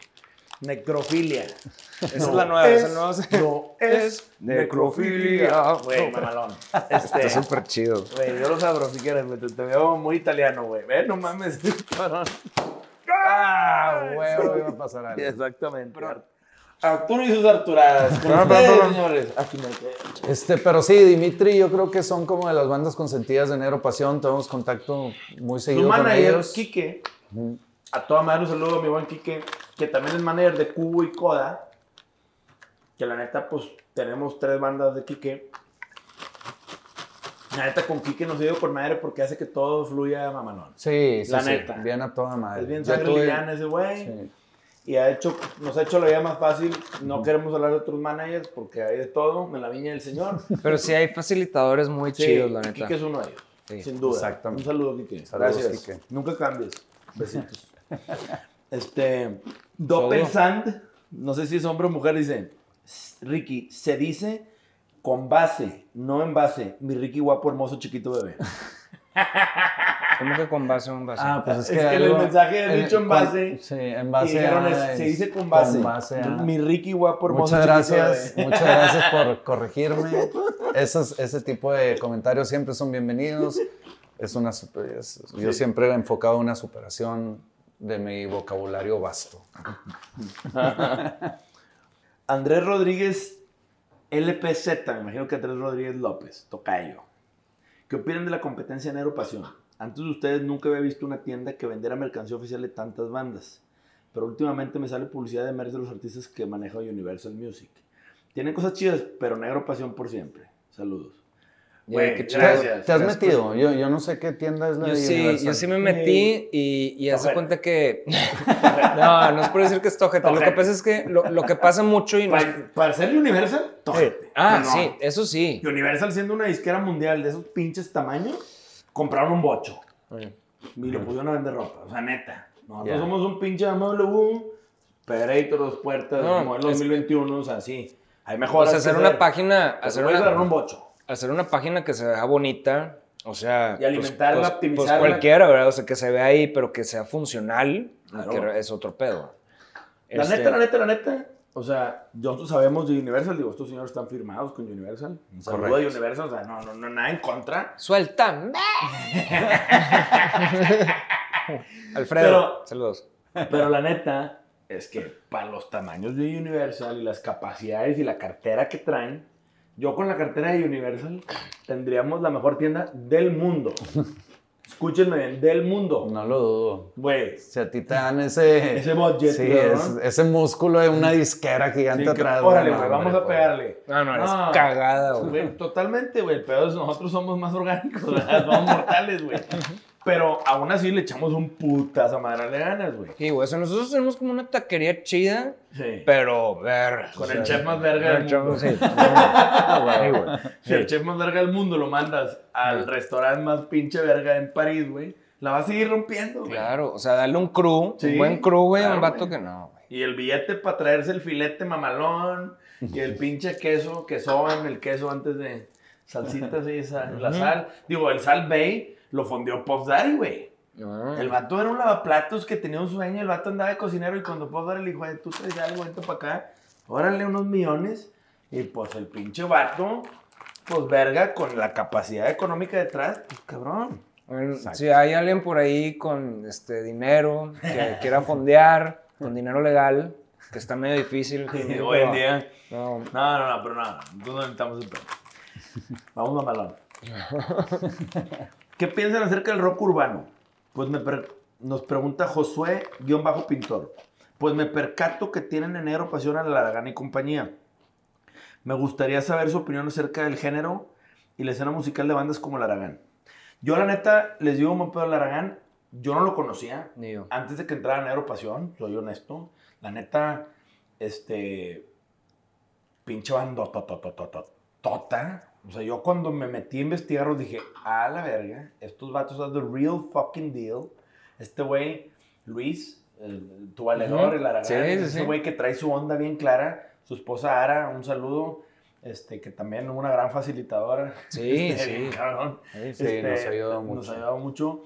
Speaker 1: Necrofilia.
Speaker 2: Esa es la nueva, esa nueva.
Speaker 1: No es necrofilia. Güey, mamalón. (laughs) Este,
Speaker 2: Está súper chido.
Speaker 1: güey, yo lo sabro si quieres, güey. Te, te veo muy italiano, güey. Ve, no mames, (laughs) cabrón.
Speaker 3: Ah, huevo, iba a pasar algo.
Speaker 1: Exactamente. Arturo y sus Arturadas. Con ustedes, señores. Aquí me quedo.
Speaker 3: Este, pero sí, Dimitri, yo creo que son como de las bandas consentidas de Negro Pasión. Tenemos contacto muy
Speaker 1: Su
Speaker 3: seguido con
Speaker 1: manager,
Speaker 3: ellos.
Speaker 1: Quique, a toda madre un saludo a mi buen Quique, que también es manager de Cubo y Coda. Que la neta, pues tenemos tres bandas de Quique. La neta, con Quique nos ido por madre porque hace que todo fluya mamalón.
Speaker 3: Sí, sí,
Speaker 1: La
Speaker 3: sí,
Speaker 1: neta.
Speaker 3: Bien a toda madre.
Speaker 1: Es bien sangre
Speaker 3: tuve-
Speaker 1: liviana ese güey.
Speaker 3: sí.
Speaker 1: Y ha hecho, nos ha hecho la vida más fácil. No queremos hablar de otros managers porque hay de todo en la viña del señor. (laughs)
Speaker 2: Pero sí hay facilitadores muy
Speaker 1: Sí,
Speaker 2: chidos, la neta.
Speaker 1: Quique es uno de ellos.
Speaker 2: Sí,
Speaker 1: sin duda.
Speaker 3: exactamente.
Speaker 1: Un saludo, Quique.
Speaker 3: Saludos,
Speaker 1: Gracias.
Speaker 3: Quique.
Speaker 1: Nunca cambies. Besitos. (laughs) este. Doppel Sand, no sé si es hombre o mujer, dice: Ricky, se dice con base, no en base. Mi Ricky guapo, hermoso, chiquito bebé.
Speaker 2: ¿Cómo que con base o un base?
Speaker 3: Ah, pues es
Speaker 1: Es
Speaker 3: que,
Speaker 1: que en el mensaje
Speaker 3: el-
Speaker 1: dicho en
Speaker 3: con-
Speaker 1: base,
Speaker 3: Sí, en
Speaker 1: Y
Speaker 3: base
Speaker 1: dijeron,
Speaker 3: a-
Speaker 1: es- se
Speaker 3: es-
Speaker 1: dice con base.
Speaker 3: con base a-
Speaker 1: Mi Ricky guapo, hermoso,
Speaker 3: Muchas
Speaker 1: chiquito
Speaker 3: gracias,
Speaker 1: bebé.
Speaker 3: muchas gracias por (laughs) corregirme. Esos, ese tipo de comentarios siempre son bienvenidos. Es una, super- es- yo siempre he enfocado en una superación de mi vocabulario vasto. (laughs)
Speaker 1: Andrés Rodríguez LPZ, me imagino que Andrés Rodríguez López, Tocayo. ¿Qué opinan de la competencia en Aeropasión? Antes de ustedes nunca había visto una tienda que vendiera mercancía oficial de tantas bandas. Pero últimamente me sale publicidad de merch de los artistas que maneja Universal Music. Tienen cosas chidas, pero negro pasión por siempre. Saludos. Güey,
Speaker 2: qué chido.
Speaker 1: gracias.
Speaker 3: ¿Te has
Speaker 1: Gracias
Speaker 3: metido? Yo, yo no sé qué tienda es la
Speaker 2: Yo
Speaker 3: de
Speaker 2: sí,
Speaker 3: Universal.
Speaker 2: yo sí me metí y, y hace cuenta que... (laughs) no, no es por decir que es tojete. Lo que pasa es que lo, lo que pasa mucho y no
Speaker 1: Para, para ser Universal, tojete.
Speaker 2: Ah,
Speaker 1: No.
Speaker 2: sí, eso sí.
Speaker 1: Universal siendo una disquera mundial de esos pinches tamaños, compraron un bocho y lo pusieron a vender ropa. O sea, neta. Nosotros
Speaker 3: Ya.
Speaker 1: somos un pinche MW, Operator, dos puertas,
Speaker 2: No,
Speaker 1: modelo
Speaker 2: es-
Speaker 1: 2021, o sea, sí. Hay
Speaker 2: O
Speaker 1: mejoras.
Speaker 2: sea, hacer una
Speaker 1: hacer.
Speaker 2: página, hacer
Speaker 1: voy a agarrar un
Speaker 2: una,
Speaker 1: bocho.
Speaker 2: Hacer una página que se vea bonita, o sea...
Speaker 1: Y alimentarla,
Speaker 2: pues,
Speaker 1: optimizarla.
Speaker 2: Pues cualquiera, ¿verdad? O sea, que se vea ahí, pero que sea funcional,
Speaker 1: Claro.
Speaker 2: que es otro pedo.
Speaker 1: La
Speaker 2: Este,
Speaker 1: neta, la neta, la neta. O sea, nosotros sabemos de Universal, digo, estos señores están firmados con Universal. Un saludo a
Speaker 3: Correcto.
Speaker 1: Universal, o sea, no, no, no, nada en contra.
Speaker 2: Suelta. (laughs) Alfredo,
Speaker 1: Pero-
Speaker 2: saludos.
Speaker 1: Pero la neta es que para los tamaños de Universal y las capacidades y la cartera que traen, yo con la cartera de Universal tendríamos la mejor tienda del mundo. (laughs) Escúchenme bien, del mundo.
Speaker 3: No lo dudo.
Speaker 1: Güey,
Speaker 3: Si a ti te dan ese...
Speaker 1: ese budget,
Speaker 3: Sí, es- ese músculo de una disquera gigante
Speaker 1: Sí, que-
Speaker 3: atrás.
Speaker 1: órale,
Speaker 3: no,
Speaker 1: güey,
Speaker 3: hombre,
Speaker 1: vamos a
Speaker 3: pues.
Speaker 1: pegarle.
Speaker 2: No, no, eres
Speaker 1: No.
Speaker 2: cagada, güey.
Speaker 1: Totalmente, güey. El pedo es nosotros somos más orgánicos, (laughs) ¿verdad? somos mortales, güey. (laughs) Pero aún así le echamos un putazo a madre de ganas, güey.
Speaker 2: Sí, güey, o sea, nosotros tenemos como una taquería chida,
Speaker 1: Sí.
Speaker 2: pero ver.
Speaker 1: Con
Speaker 2: o
Speaker 1: el chef más verga del
Speaker 2: chef-
Speaker 1: mundo.
Speaker 2: sí. Sí, güey.
Speaker 1: Si el chef más verga del mundo lo mandas al restaurante más pinche verga en París, güey, la va a seguir rompiendo, güey.
Speaker 2: Claro, o sea, darle un crew,
Speaker 1: Sí,
Speaker 2: un buen crew, güey, a un
Speaker 1: claro,
Speaker 2: vato
Speaker 1: güey.
Speaker 2: que no, güey.
Speaker 1: Y el billete para traerse el filete mamalón y el pinche queso, quesón, el queso antes de salsitas y sal, la sal. Digo, el sal bay lo fondeó Puff Daddy, güey.
Speaker 2: No.
Speaker 1: El vato era un lavaplatos que tenía un sueño, el vato andaba de cocinero y cuando Puff Daddy le dijo, "Ay, tú traes algo, vente para acá, órale unos millones. Y pues el pinche vato, pues verga, con la capacidad económica detrás, pues cabrón.
Speaker 2: Bueno, si hay alguien por ahí con este dinero que (laughs) quiera fondear, con dinero legal, que está medio difícil. (laughs)
Speaker 1: Hoy en día.
Speaker 2: No,
Speaker 1: No, no, no, pero no, no no necesitamos el. Vamos a malón. (laughs) ¿Qué piensan acerca del rock urbano? Pues me per- nos pregunta Josué-Pintor. Pues me percato que tienen en negro pasión a la y compañía. Me gustaría saber su opinión acerca del género y la escena musical de bandas como la Aragán. Yo, la neta, les digo un pedo al Aragán. Yo no lo conocía
Speaker 2: ni yo.
Speaker 1: antes de que entrara Negro Pasión, soy honesto, la neta, este, pinche bando tota. O sea, yo cuando me metí a investigarlos dije, a la verga, estos vatos son the real fucking deal. Este güey, Luis, el, tu valedor,
Speaker 2: Ujú.
Speaker 1: el Aragán,
Speaker 2: Sí, sí,
Speaker 1: ese
Speaker 2: sí.
Speaker 1: güey que trae su onda bien clara. Su esposa Ara, un saludo, este, que también una gran facilitadora.
Speaker 2: Sí, (laughs)
Speaker 1: Este,
Speaker 2: sí.
Speaker 1: cabrón.
Speaker 3: Sí,
Speaker 1: Este,
Speaker 3: nos ha ayudado
Speaker 1: Nos
Speaker 3: mucho.
Speaker 1: ha ayudado mucho.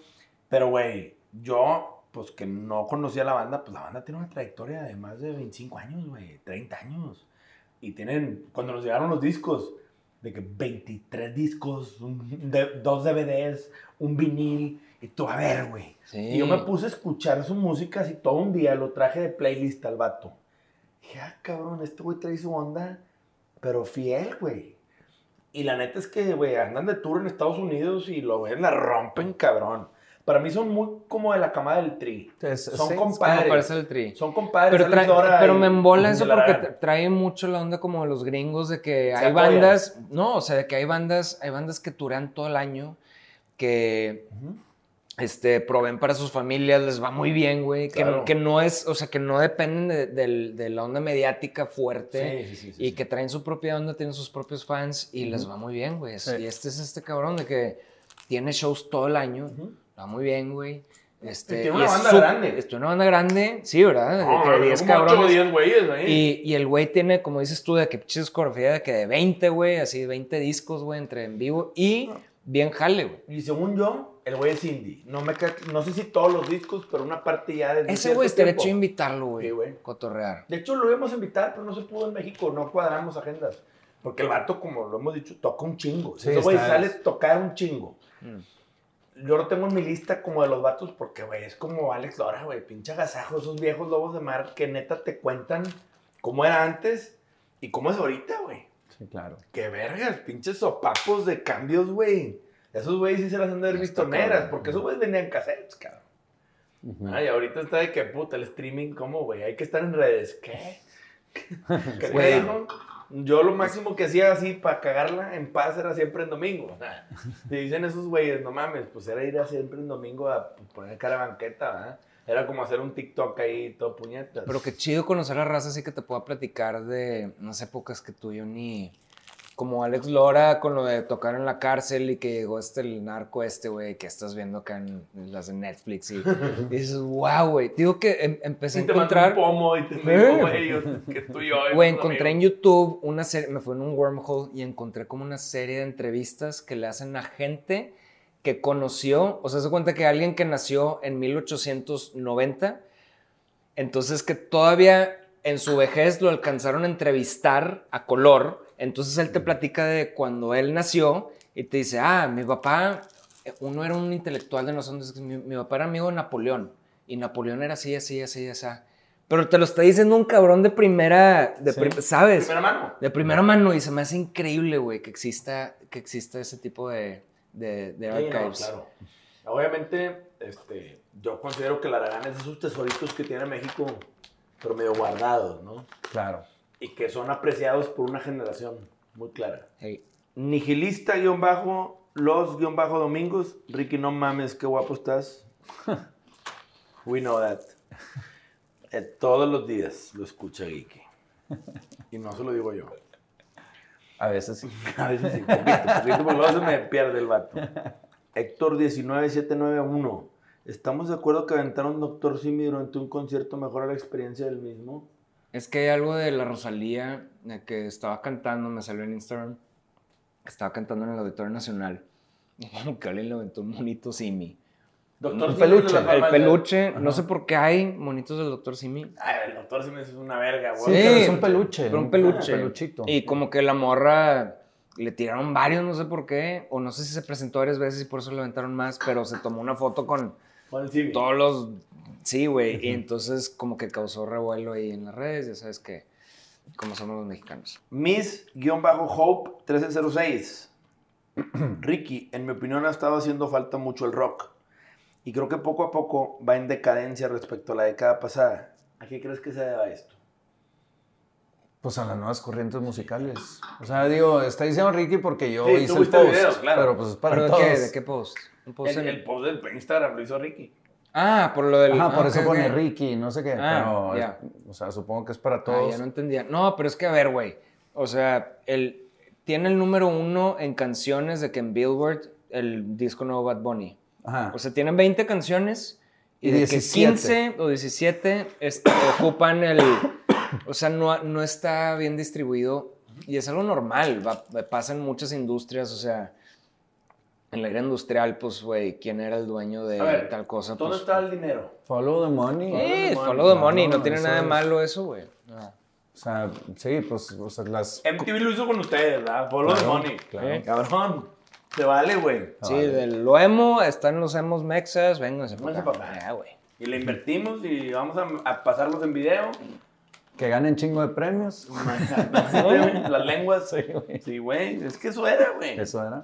Speaker 1: Pero, güey, yo, pues que no conocía la banda, pues la banda tiene una trayectoria de más de 25 años, güey, 30 años. Y tienen, cuando nos llegaron los discos, de que 23 discos, un- de- dos DVDs, un vinil, y tú, a ver, güey.
Speaker 2: Sí.
Speaker 1: Y yo me puse a escuchar su música así todo un día, lo traje de playlist al vato. Dije, ah, cabrón, este güey trae su onda, pero fiel, güey. Y la neta es que, güey, andan de tour en Estados Unidos y lo ven, la rompen, cabrón. Para mí son muy como de la camada del tri.
Speaker 3: Es-
Speaker 1: Son
Speaker 3: sí,
Speaker 1: compadres.
Speaker 2: parece el tri.
Speaker 1: Son compadres.
Speaker 2: Pero, trae- pero me embola eso porque trae mucho la onda como de los gringos de que
Speaker 1: Se
Speaker 2: hay
Speaker 1: apoyan.
Speaker 2: bandas, no, o sea, de que hay bandas, hay bandas que turean todo el año, que este, proveen para sus familias, les va muy bien, güey, que,
Speaker 1: Claro.
Speaker 2: que no es, o sea, que no dependen de, la onda mediática fuerte
Speaker 1: Sí, sí, sí,
Speaker 2: y que traen su propia onda, tienen sus propios fans y les va muy bien, güey. Y este es este cabrón de que tiene shows todo el año,
Speaker 1: Ujú.
Speaker 2: Va muy bien, güey. Este,
Speaker 1: tiene una banda grande.
Speaker 2: es una banda grande, sí, ¿verdad? De
Speaker 1: No, no,
Speaker 2: 10
Speaker 1: como ocho o
Speaker 2: cabrones.
Speaker 1: 10 güeyes ahí.
Speaker 2: Y, y el güey tiene, como dices tú, de que pinche discografía de que de 20, güey, así 20 discos, güey, entre en vivo y bien jale, güey.
Speaker 1: Y según yo, el güey es indie. No, me no sé si todos los discos, pero una parte ya de
Speaker 2: Ese güey estaría hecho invitarlo, güey.
Speaker 1: Sí, güey.
Speaker 2: Cotorrear.
Speaker 1: De hecho, lo íbamos a invitar, pero no se pudo en México. No cuadramos agendas. Porque el vato, como lo hemos dicho, toca un chingo.
Speaker 3: Sí,
Speaker 1: Ese güey sale a tocar un chingo.
Speaker 2: Mm.
Speaker 1: Yo lo tengo en mi lista como de los vatos porque, güey, es como Alex Dora, güey. Pinche agasajo, esos viejos lobos de mar que neta te cuentan cómo era antes y cómo es ahorita, güey.
Speaker 3: Sí, claro.
Speaker 1: Qué vergas, pinches sopapos de cambios, güey. Esos güeyes sí se las han de haber visto negras, porque esos güeyes vendían cassettes, cabrón. Ay, ahorita está de que puta, el streaming, ¿cómo, güey? Hay que estar en redes. ¿Qué? (laughs) ¿Qué te dijo? Yo lo máximo que hacía así para cagarla en paz era siempre en domingo. Si dicen esos güeyes, no mames, pues era ir siempre en domingo a poner cara a banqueta, ¿verdad? Era como hacer un TikTok ahí, todo puñetas.
Speaker 2: Pero qué chido conocer a raza así que te pueda platicar de unas épocas que tú y yo ni... Como Alex Lora con lo de tocar en la cárcel y que llegó este el narco este, güey, que estás viendo acá en, las de Netflix y, (laughs) y dices, wow, güey. Digo que em- empecé a
Speaker 1: Sí, te mandó
Speaker 2: encontrar...
Speaker 1: un pomo y te dijo, güey, yo- que tú y yo. (laughs)
Speaker 2: Güey, encontré en. YouTube una serie, me fui en un wormhole y encontré como una serie de entrevistas que le hacen a gente que conoció, o sea, se cuenta que alguien que nació en 1890, entonces que todavía en su vejez lo alcanzaron a entrevistar a color, entonces él te platica de cuando él nació y te dice, ah, mi papá, eh, uno era un intelectual de nosotros, mi, mi papá era amigo de Napoleón y Napoleón era así, así, así, así. Pero te lo está diciendo un cabrón de primera, de
Speaker 3: Sí.
Speaker 2: prim- ¿sabes?
Speaker 1: Primera mano.
Speaker 2: De primera mano y se me hace increíble, güey, que exista, que exista ese tipo de, de, de
Speaker 1: Sí, no,
Speaker 2: archives.
Speaker 1: claro. Obviamente, este, yo considero que la Aragán es de esos tesoritos que tiene México, pero medio guardados, ¿no?
Speaker 3: Claro.
Speaker 1: Y que son apreciados por una generación muy clara.
Speaker 2: Hey,
Speaker 1: Nihilista guion bajo, los guion bajo domingos. Ricky, no mames, qué guapo estás. (laughs) We know that. Eh, todos los días lo escucha Ricky. Y no se lo digo yo.
Speaker 3: A veces sí. (laughs)
Speaker 1: A veces sí, poquito, poquito, porque luego se me pierde el vato. Héctor 19791. ¿Estamos de acuerdo que aventar un Doctor Simi durante un concierto mejora la experiencia del mismo?
Speaker 2: Es que hay algo de la Rosalía de que estaba cantando, me salió en Instagram, que estaba cantando en el Auditorio Nacional. (laughs) Y como que alguien le aventó un monito Simi.
Speaker 1: Doctor
Speaker 3: Un
Speaker 1: Simi
Speaker 3: peluche.
Speaker 2: El peluche,
Speaker 3: Ajá.
Speaker 2: no sé por qué hay monitos del Dr. Simi.
Speaker 1: Ay, el Doctor Simi es una verga,
Speaker 3: Sí,
Speaker 1: güey.
Speaker 3: pero es un peluche.
Speaker 2: Pero un peluche.
Speaker 3: peluchito.
Speaker 2: Y como que la morra le tiraron varios, no sé por qué, o no sé si se presentó varias veces y por eso le aventaron más, pero se tomó una foto con
Speaker 1: Con el Simi.
Speaker 2: todos los... Sí, güey, y entonces como que causó revuelo ahí en las redes, ya sabes que, como somos los mexicanos.
Speaker 1: Miss-Hope1306. (clears throat) Ricky, en mi opinión ha estado haciendo falta mucho el rock. Y creo que poco a poco va en decadencia respecto a la década pasada. ¿A qué crees que se deba esto?
Speaker 3: Pues a las nuevas corrientes musicales. O sea, digo, está diciendo Ricky porque yo
Speaker 1: Sí,
Speaker 3: hice el post.
Speaker 1: video, claro.
Speaker 3: Pero pues es para
Speaker 2: ¿Pero de
Speaker 3: todos.
Speaker 2: qué, de qué post? ¿Un post
Speaker 1: El,
Speaker 2: en-
Speaker 1: el post del Instagram lo hizo Ricky.
Speaker 2: Ah, por lo del...
Speaker 3: Ajá, por
Speaker 2: ah,
Speaker 3: eso
Speaker 2: ok,
Speaker 3: pone. Ricky, no sé qué.
Speaker 2: Ah,
Speaker 3: pero,
Speaker 2: ya.
Speaker 3: o sea, supongo que es para
Speaker 2: Ah,
Speaker 3: todos.
Speaker 2: ya no entendía. No, pero es que a ver, güey. O sea, el, tiene el número uno en canciones de que en Billboard el disco nuevo Bad Bunny.
Speaker 3: Ajá.
Speaker 2: O sea, tienen 20 canciones y,
Speaker 3: Y
Speaker 2: de
Speaker 3: 17.
Speaker 2: que 15 o 17 este, (coughs) ocupan el... O sea, no, no está bien distribuido y es algo normal. va- pasa en muchas industrias, o sea... En la era industrial, pues, güey, ¿quién era el dueño de
Speaker 1: ver,
Speaker 2: tal cosa?
Speaker 1: ¿Dónde
Speaker 2: Pues,
Speaker 1: está el dinero?
Speaker 3: Follow the money.
Speaker 2: Sí,
Speaker 1: Follow the
Speaker 2: follow the money,
Speaker 3: Claro,
Speaker 2: no tiene nada de malo eso, güey. No.
Speaker 3: O sea, sí, pues, o sea, las...
Speaker 1: MTV lo hizo con ustedes, ¿verdad? Follow the
Speaker 3: Claro,
Speaker 1: money.
Speaker 3: claro.
Speaker 2: Eh.
Speaker 1: Cabrón. Se vale, güey.
Speaker 2: Sí,
Speaker 3: vale.
Speaker 2: del lo emo, están los emos mexas, vénganse para
Speaker 1: pa'
Speaker 2: acá. güey.
Speaker 1: Y le invertimos y vamos a, a pasarlos en video.
Speaker 3: Que ganen chingo de premios. (laughs)
Speaker 1: Las lenguas. (laughs)
Speaker 3: Sí, güey.
Speaker 1: Sí, güey. Es que eso era, güey.
Speaker 3: Eso era.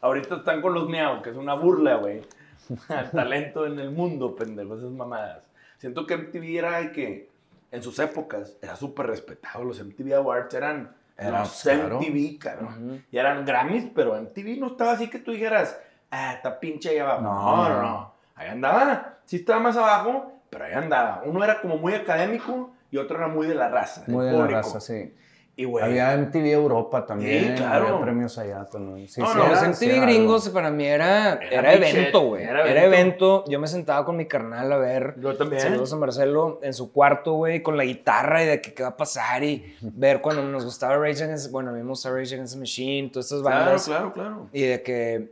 Speaker 1: Ahorita están con los miau, que es una burla, güey. (laughs) Al talento en el mundo, pendejo, esas mamadas. Siento que MTV era de que en sus épocas era súper respetado. Los MTV Awards eran
Speaker 3: Era,
Speaker 1: los
Speaker 3: claro.
Speaker 1: MTV, cabrón.
Speaker 2: Ujú.
Speaker 1: Y eran Grammys, pero MTV no estaba así que tú dijeras, ah, está pinche ahí abajo.
Speaker 3: No,
Speaker 1: No, no. Ahí andaba. Sí estaba más abajo, pero ahí andaba. Uno era como muy académico y otro era muy de la raza.
Speaker 3: Muy de la
Speaker 1: público.
Speaker 3: raza, sí.
Speaker 1: Y, güey,
Speaker 3: Había MTV Europa también.
Speaker 1: Sí, claro.
Speaker 3: Había premios allá también. Sí,
Speaker 1: No,
Speaker 3: sí,
Speaker 1: no,
Speaker 3: era-
Speaker 2: MTV
Speaker 3: era
Speaker 2: gringos
Speaker 3: algo.
Speaker 2: para mí era,
Speaker 1: Era
Speaker 2: evento, güey.
Speaker 1: era
Speaker 2: Era,
Speaker 1: evento.
Speaker 2: Yo me sentaba con mi carnal a ver.
Speaker 1: yo también.
Speaker 2: Saludos a Marcelo en su cuarto, güey, con la guitarra y de que qué va a pasar y (laughs) ver cuando nos gustaba Rage Against, bueno, a mí me gusta Rage Against the Machine, todas estas
Speaker 1: Claro,
Speaker 2: bandas.
Speaker 1: claro, claro.
Speaker 2: Y de que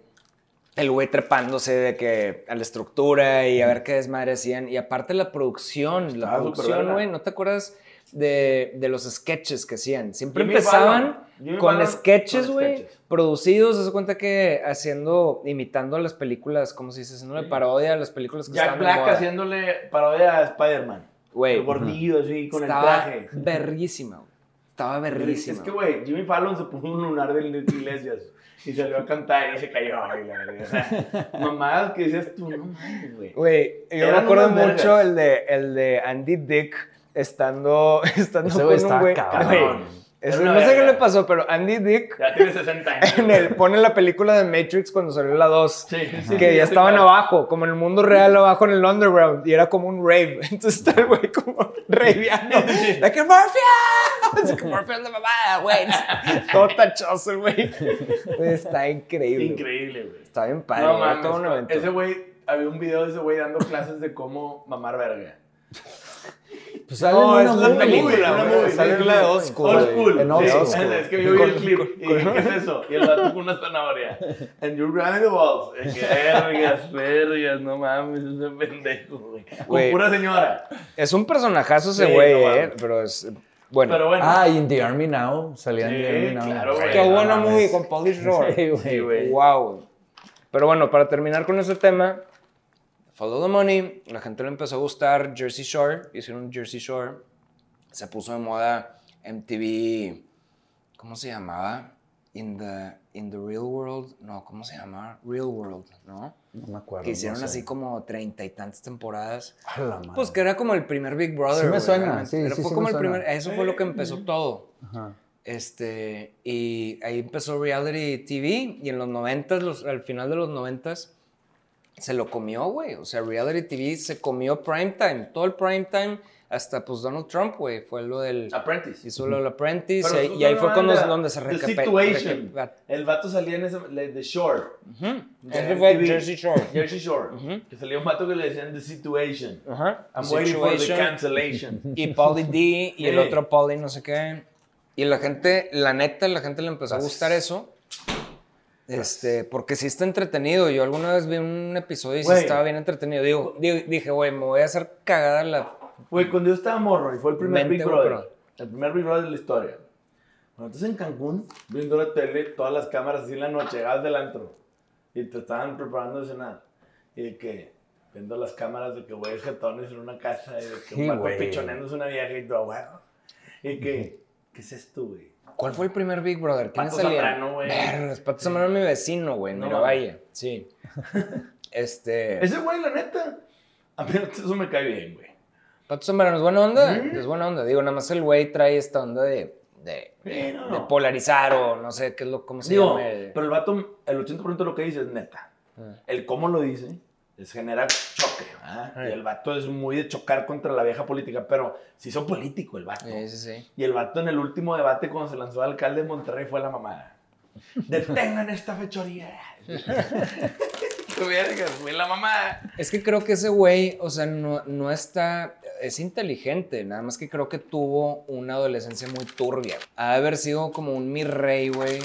Speaker 2: el güey trepándose de que a la estructura y a ver qué desmadre hacían. Y aparte la producción, la producción, güey, ¿no te acuerdas de, de los sketches que hacían? Siempre
Speaker 1: Jimmy
Speaker 2: empezaban
Speaker 1: Fallon.
Speaker 2: Con
Speaker 1: Fallon
Speaker 2: sketches, güey, producidos, se cuenta que haciendo, imitando las películas, ¿cómo se dice? Haciendo
Speaker 1: Sí.
Speaker 2: parodia a las películas que
Speaker 1: Jack
Speaker 2: estaban
Speaker 1: Black haciéndole parodia a Spider-Man.
Speaker 2: Güey,
Speaker 1: El gordillo así con el
Speaker 2: estaba
Speaker 1: traje.
Speaker 2: verguísima, güey. Estaba berrísima.
Speaker 1: Es que, güey, Jimmy Fallon se puso un lunar de Iglesias y salió a cantar y se cayó. Y. O sea, mamadas que decías tú, no mames, güey.
Speaker 2: Güey, yo me acuerdo mucho el de, el de Andy Dick estando, (laughs) estando
Speaker 3: Ese
Speaker 2: con
Speaker 3: güey
Speaker 2: un güey.
Speaker 3: cabrón.
Speaker 1: Una
Speaker 2: no sé qué le pasó, pero Andy Dick
Speaker 1: Ya tiene 60 años.
Speaker 2: en el, pone la película de Matrix cuando salió la 2.
Speaker 1: Sí, sí,
Speaker 2: que
Speaker 1: sí,
Speaker 2: ya
Speaker 1: sí,
Speaker 2: estaban
Speaker 1: claro.
Speaker 2: abajo, como en el mundo real, abajo en el underground, y era como un rave. (laughs) Entonces está el güey como raveando. De que es (laughs) que Morphia es la mamada, güey. Todo tachoso, el güey. Está increíble.
Speaker 1: Increíble, güey.
Speaker 2: Está bien padre.
Speaker 1: No
Speaker 2: era todo un
Speaker 1: mames,
Speaker 2: evento.
Speaker 1: ese güey, había un video de ese güey dando clases de cómo mamar verga.
Speaker 3: Pues sale
Speaker 2: No,
Speaker 3: en
Speaker 2: es
Speaker 3: una
Speaker 2: la
Speaker 3: movie,
Speaker 2: película,
Speaker 3: güey.
Speaker 2: güey.
Speaker 3: Sale en la de Old School.
Speaker 1: Old school.
Speaker 3: En Old
Speaker 1: Sí,
Speaker 3: School.
Speaker 1: es- Es que yo vi el clip
Speaker 2: con-
Speaker 1: y dije, ¿qué es eso? Y el vato con una zanahoria. And you're grabbing the balls. Vergas, vergas, no mames, ese pendejo, güey. Con pura señora.
Speaker 2: Es un personajazo ese
Speaker 1: Sí,
Speaker 2: güey,
Speaker 1: no
Speaker 2: eh. Pero es. Bueno.
Speaker 1: Pero bueno.
Speaker 3: Ah, y in The Army Now. Salía en
Speaker 1: Sí,
Speaker 3: The Army Now.
Speaker 1: claro, güey.
Speaker 2: Qué buena movie con.
Speaker 3: Sí, güey.
Speaker 1: Sí, güey.
Speaker 2: Wow. Pero bueno, para terminar con ese tema, Follow the Money, la gente le empezó a gustar Jersey Shore, hicieron Jersey Shore, se puso de moda MTV, ¿cómo se llamaba? In the, in the Real World, no, ¿cómo se llamaba? Real World, ¿no?
Speaker 3: No me acuerdo.
Speaker 2: Que hicieron
Speaker 3: no sé.
Speaker 2: así como treinta y tantas temporadas.
Speaker 3: A la madre.
Speaker 2: Pues que era como el primer Big Brother.
Speaker 3: Sí me suena, sí,
Speaker 2: Era-
Speaker 3: sí,
Speaker 2: fue
Speaker 3: sí
Speaker 2: como
Speaker 3: me
Speaker 2: el
Speaker 3: suena.
Speaker 2: primer, eso fue lo que empezó todo.
Speaker 3: Ajá.
Speaker 2: Este, y ahí empezó reality TV y en los 90, los, al final de los 90 se lo comió, güey. O sea, reality TV se comió primetime, todo el primetime, hasta pues Donald Trump, güey, fue lo del...
Speaker 1: Apprentice.
Speaker 2: Hizo lo del Apprentice
Speaker 1: Pero
Speaker 2: y, y ahí fue cuando, donde se
Speaker 1: The
Speaker 2: recape-
Speaker 1: Situation.
Speaker 2: reca-
Speaker 1: El vato salía en ese, The Shore.
Speaker 2: Fue
Speaker 1: MTV.
Speaker 2: Jersey Shore.
Speaker 1: Jersey Shore.
Speaker 2: Ujú.
Speaker 1: Que salía un vato que le decían The Situation.
Speaker 2: Ajá.
Speaker 1: I'm waiting for the
Speaker 2: Situation.
Speaker 1: cancellation.
Speaker 2: y Pauly D y el otro Pauly no sé qué. Y la gente, la neta, la gente le empezó a gustar eso. Este, porque sí está entretenido. Yo alguna vez vi un episodio y sí estaba bien entretenido. Digo, digo- dije, güey, me voy a hacer cagada la...
Speaker 1: Güey, cuando yo estaba morro y fue el primer Big Brother. El primer Big Brother de la historia. Cuando estás en Cancún, viendo la tele, todas las cámaras así en la noche, llegabas del antro y te estaban preparando de cenar. Y de que, viendo las cámaras de que güeyes jetones en una casa y de que
Speaker 3: Sí,
Speaker 1: un vato
Speaker 3: güey.
Speaker 1: pichoneándose una vieja y todo, güey. Y que, ¿qué es esto, güey?
Speaker 2: ¿Cuál fue el primer Big Brother? ¿Quién
Speaker 1: Pato? Zambrano, güey.
Speaker 2: Pato Zambrano mi vecino, güey,
Speaker 1: No
Speaker 2: mira, vaya. Sí. (laughs) Este...
Speaker 1: Ese güey, la neta, a mí (laughs) eso me cae bien, güey.
Speaker 2: Pato Zambrano es buena onda. Es buena onda. Digo, nada más el güey trae esta onda de... De,
Speaker 1: Sí, no,
Speaker 2: de
Speaker 1: no.
Speaker 2: polarizar o no sé qué es lo... ¿Cómo se
Speaker 1: Digo,
Speaker 2: llama?
Speaker 1: pero el vato, el 80% de lo que dice es neta.
Speaker 2: Ah.
Speaker 1: El cómo lo dice es generar choque. ¿verdad?
Speaker 2: Ay.
Speaker 1: Y el vato es muy de chocar contra la vieja política, pero se hizo político el vato.
Speaker 2: Sí, sí, sí.
Speaker 1: Y el vato en el último debate cuando se lanzó al alcalde de Monterrey fue la mamada. (laughs) Detengan esta fechoría. Fue la mamada.
Speaker 2: Es que creo que ese güey, o sea, no, no está. Es inteligente, nada más que creo que tuvo una adolescencia muy turbia. Ha de haber sido como un mi rey, güey.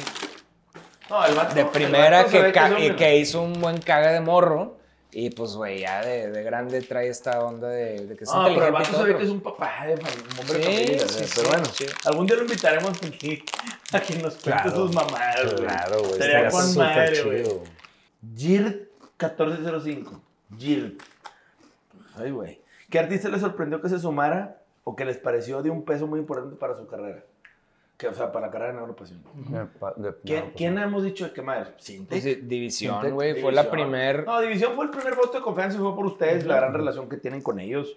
Speaker 1: No, el vato,
Speaker 2: De
Speaker 1: el
Speaker 2: primera que, que hizo un buen caga de morro. Y pues, güey, ya de, de grande trae esta onda de, de que es
Speaker 1: No, pero el vato que es un papá de fam- un hombre de
Speaker 2: Sí,
Speaker 1: familia.
Speaker 2: sí,
Speaker 1: ¿eh?
Speaker 2: sí,
Speaker 1: pero bueno,
Speaker 2: sí.
Speaker 1: algún día lo invitaremos aquí (laughs) a que nos cuente
Speaker 3: Claro,
Speaker 1: sus mamadas. güey.
Speaker 3: Claro, güey.
Speaker 1: Sería con madre, güey. Girt 1405. Girt. Ay, güey. ¿Qué artista les sorprendió que se sumara o que les pareció de un peso muy importante para su carrera? Que, o sea, para la carrera de
Speaker 3: de-
Speaker 1: ¿Quién,
Speaker 3: no,
Speaker 1: quién hemos dicho de qué madre? Sintec.
Speaker 2: Pues, di- División, güey, fue la primer.
Speaker 1: No, División fue el primer voto de confianza y fue por ustedes, la gran relación que tienen con ellos.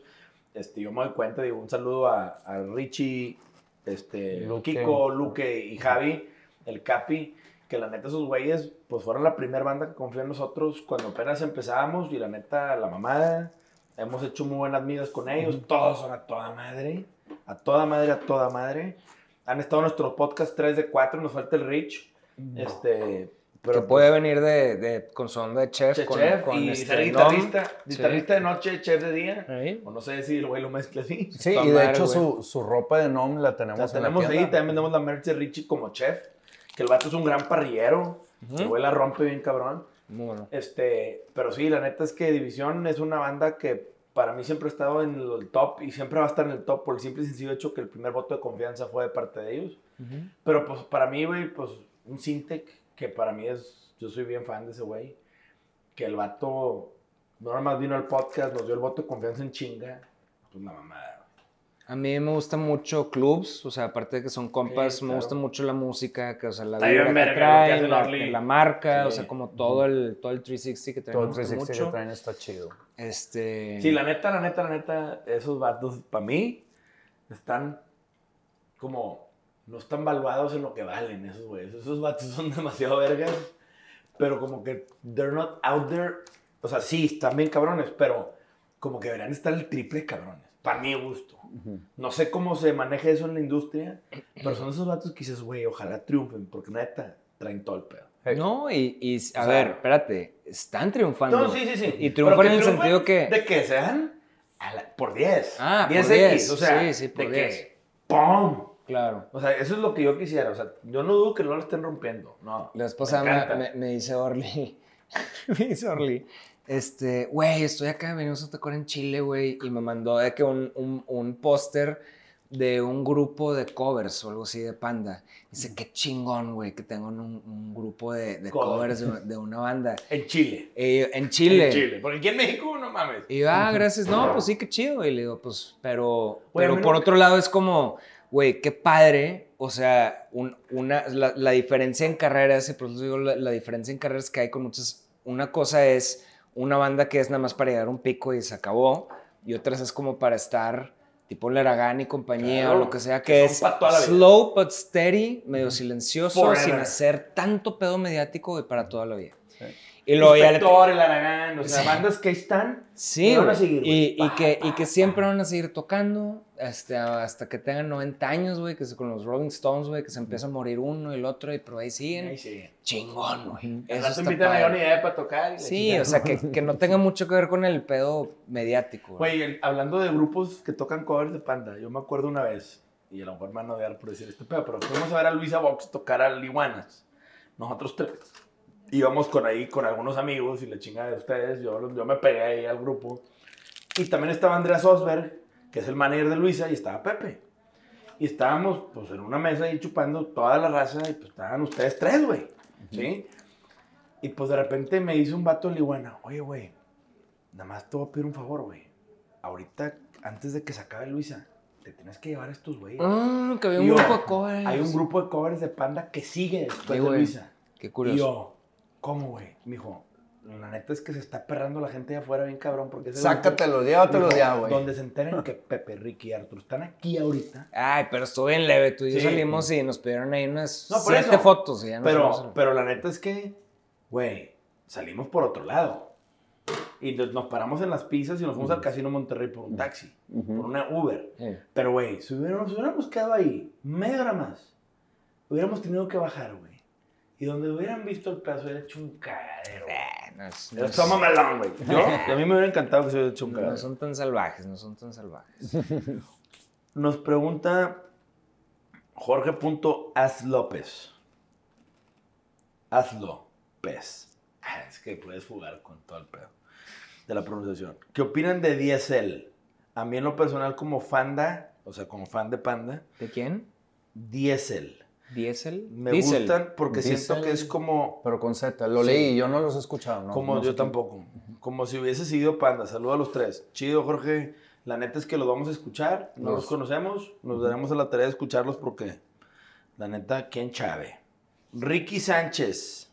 Speaker 1: Este, yo me doy cuenta, digo, un saludo a, a Richie, este,
Speaker 3: Luque.
Speaker 1: Kiko, Luque y Javi, el Capi, que la neta esos güeyes, pues fueron la primera banda que confió en nosotros cuando apenas empezábamos y la neta, la mamada, hemos hecho muy buenas migas con ellos, todos son a toda madre, a toda madre, a toda madre. Han estado en nuestros podcast 3 de 4, nos falta el Rich, este...
Speaker 2: que
Speaker 1: Pero
Speaker 2: puede venir de, de- con su onda de chef.
Speaker 1: Che-
Speaker 2: con,
Speaker 1: chef
Speaker 2: con
Speaker 1: y
Speaker 2: este
Speaker 1: ser
Speaker 2: Nom.
Speaker 1: guitarrista, guitarrista de noche, chef de día.
Speaker 2: Ahí.
Speaker 1: O no sé si el güey lo mezcla así.
Speaker 3: Sí, y de hecho su, su ropa de Nom la tenemos
Speaker 1: sea,
Speaker 3: en la
Speaker 1: tenemos ahí,
Speaker 3: tienda.
Speaker 1: también vendemos la merch de Richie como chef. Que el vato es un gran parrillero. El güey la rompe bien cabrón.
Speaker 2: Muy bueno.
Speaker 1: Este, pero sí, la neta es que División es una banda que para mí siempre ha estado en el top y siempre va a estar en el top por el simple y sencillo hecho que el primer voto de confianza fue de parte de ellos. Pero pues para mí, güey, pues un Sintec, que para mí es, yo soy bien fan de ese güey, que el vato no nada más vino al podcast, nos dio el voto de confianza en chinga, pues la mamada.
Speaker 2: A mí me gusta mucho clubs, o sea, aparte de que son compas,
Speaker 1: Sí,
Speaker 2: me
Speaker 1: claro.
Speaker 2: gusta mucho la música, que, o sea, la
Speaker 1: Está
Speaker 2: vibra que
Speaker 1: que hace
Speaker 2: la, la marca, o
Speaker 1: Sí.
Speaker 2: sea, como todo el, todo el 360 que traen,
Speaker 3: Todo
Speaker 2: me
Speaker 3: el
Speaker 2: gusta
Speaker 3: 360 que
Speaker 2: mucho.
Speaker 3: traen está chido.
Speaker 2: Este...
Speaker 1: Sí, la neta, la neta, la neta, esos vatos, para mí, están como, no están valuados en lo que valen esos güeyes. Esos vatos son (laughs) demasiado vergas, pero como que they're not out there. O sea, sí, están bien cabrones, pero como que deberían estar el triple de cabrones, para mi gusto. No sé cómo se maneja eso en la industria, pero son esos vatos que dices, güey, ojalá triunfen, porque neta, traen todo el pedo.
Speaker 3: Hey.
Speaker 2: No, y, y, a
Speaker 1: O sea-
Speaker 2: ver, espérate, están triunfando.
Speaker 1: No, sí, sí, sí.
Speaker 2: Y triunfan en el sentido que...
Speaker 1: De que sean la- por 10.
Speaker 2: Ah, por
Speaker 1: 10X,
Speaker 2: 10,
Speaker 1: o sea,
Speaker 2: sí, sí, por
Speaker 1: de
Speaker 2: 10.
Speaker 1: que ¡pum!
Speaker 2: Claro.
Speaker 1: O sea, eso es lo que yo quisiera. O sea, yo no dudo que no lo estén rompiendo. No.
Speaker 2: La esposa
Speaker 1: me
Speaker 2: dice Orly, (laughs) me dice Orly, este, güey, estoy acá, venimos a tocar en Chile, güey, y me mandó de que un, un, un póster de un grupo de covers o algo así de Panda. Dice, qué chingón, güey, que tengan un, un grupo de, de
Speaker 1: Covers.
Speaker 2: de, de una banda.
Speaker 1: En Chile.
Speaker 2: Eh, en Chile.
Speaker 1: En Chile. Porque aquí en México, no mames.
Speaker 2: Y yo, ah, gracias. No, pues sí, qué chido. Y le digo, pues, pero, pero por
Speaker 1: no-
Speaker 2: otro lado es como, güey, qué padre. O sea, un- una, la, la diferencia en carreras, y por eso digo, la, la diferencia en carreras que hay con muchas. Una cosa es una banda que es nada más para llegar a un pico y se acabó. Y otras es como para estar, tipo Laragán y compañía
Speaker 1: Claro,
Speaker 2: o lo que sea,
Speaker 1: que
Speaker 2: es slow but steady, medio silencioso,
Speaker 1: Forever.
Speaker 2: sin hacer tanto pedo mediático y para toda la vida.
Speaker 3: Sí.
Speaker 2: Y luego ya le
Speaker 1: el Aragán, o sea,
Speaker 2: Sí.
Speaker 1: bandas que están.
Speaker 2: Sí,
Speaker 1: Y van a seguir,
Speaker 2: y, que, y que siempre van a seguir tocando este, hasta que tengan 90 años, güey, que con los Rolling Stones, güey, que se empieza a morir uno y el otro, y pero ahí siguen.
Speaker 1: Ahí sí.
Speaker 2: Chingón, güey. Eso está
Speaker 1: invitan a. Johnny Depp a tocar.
Speaker 2: Sí, o sea, que, (laughs) que no tenga mucho que ver con el pedo mediático. güey.
Speaker 1: Hablando de grupos que tocan covers de Panda, yo me acuerdo una vez, y a lo mejor me van a odiar por decir este pedo, pero fuimos a ver a Luisa Vox tocar a Liwanas. Nosotros tres. Íbamos con ahí con algunos amigos y la chingada de ustedes, yo, yo me pegué ahí al grupo. Y también estaba Andreas Osberg, que es el manager de Luisa, y estaba Pepe. Y estábamos pues en una mesa ahí chupando toda la raza, y pues estaban ustedes tres, güey. ¿Sí? Y pues de repente me dice un vato de Liwana, oye, güey, nada más te voy a pedir un favor, güey. Ahorita, antes de que se acabe Luisa, te tienes que llevar a estos güeyes.
Speaker 2: Ah, que había
Speaker 1: Y
Speaker 2: un
Speaker 1: yo,
Speaker 2: grupo de covers.
Speaker 1: Hay un grupo de covers de Panda que sigue después
Speaker 2: Sí,
Speaker 1: de. Luisa.
Speaker 2: Qué
Speaker 1: Y
Speaker 2: curioso.
Speaker 1: yo, ¿cómo, güey? Me dijo, la neta es que se está perrando la gente de afuera bien cabrón porque
Speaker 3: llévatelos
Speaker 1: dijo,
Speaker 3: ya, güey.
Speaker 1: Donde se enteren que Pepe, Ricky y Arturo están aquí ahorita.
Speaker 2: Ay, pero estuvo bien leve. Tú y yo
Speaker 1: Sí.
Speaker 2: salimos y nos pidieron ahí unas
Speaker 1: No,
Speaker 2: siete
Speaker 1: eso.
Speaker 2: fotos. Y ya
Speaker 1: Pero, pero la neta es que, güey, salimos por otro lado. Y nos paramos en las pizzas y nos fuimos al Casino Monterrey por un taxi, por una Uber. Pero, güey, si hubiéramos, si hubiéramos quedado ahí media hora más, hubiéramos tenido que bajar, güey. Y donde hubieran visto el pedazo, hubiera hecho un cagadero.
Speaker 2: Eh, no, es- no es-
Speaker 1: Toma melón, güey. Yo, y a mí me hubiera encantado que se hubiera hecho un
Speaker 2: no
Speaker 1: cagadero.
Speaker 2: son tan salvajes, no son tan salvajes. (laughs)
Speaker 1: Nos pregunta Jorge.Az López. Hazlo, pez. Ah, Es que puedes jugar con todo el pedo de la pronunciación. ¿Qué opinan de DSL? A mí en lo personal como fanda, o sea, como fan de Panda,
Speaker 2: ¿De quién?
Speaker 1: DSL.
Speaker 2: ¿Diesel?
Speaker 1: Me
Speaker 2: Diesel.
Speaker 1: gustan porque siento que es como,
Speaker 3: Pero con Z, lo
Speaker 1: Sí.
Speaker 3: leí, yo no los he escuchado. ¿no?
Speaker 1: como
Speaker 3: No
Speaker 1: yo
Speaker 3: qué-
Speaker 1: tampoco, como si hubiese sido Panda. Saludos a los tres. Chido, Jorge. La neta es que los vamos a escuchar. No
Speaker 3: Los-
Speaker 1: los conocemos. Nos daremos a la tarea de escucharlos porque, la neta, ¿quién chave? Ricky Sánchez.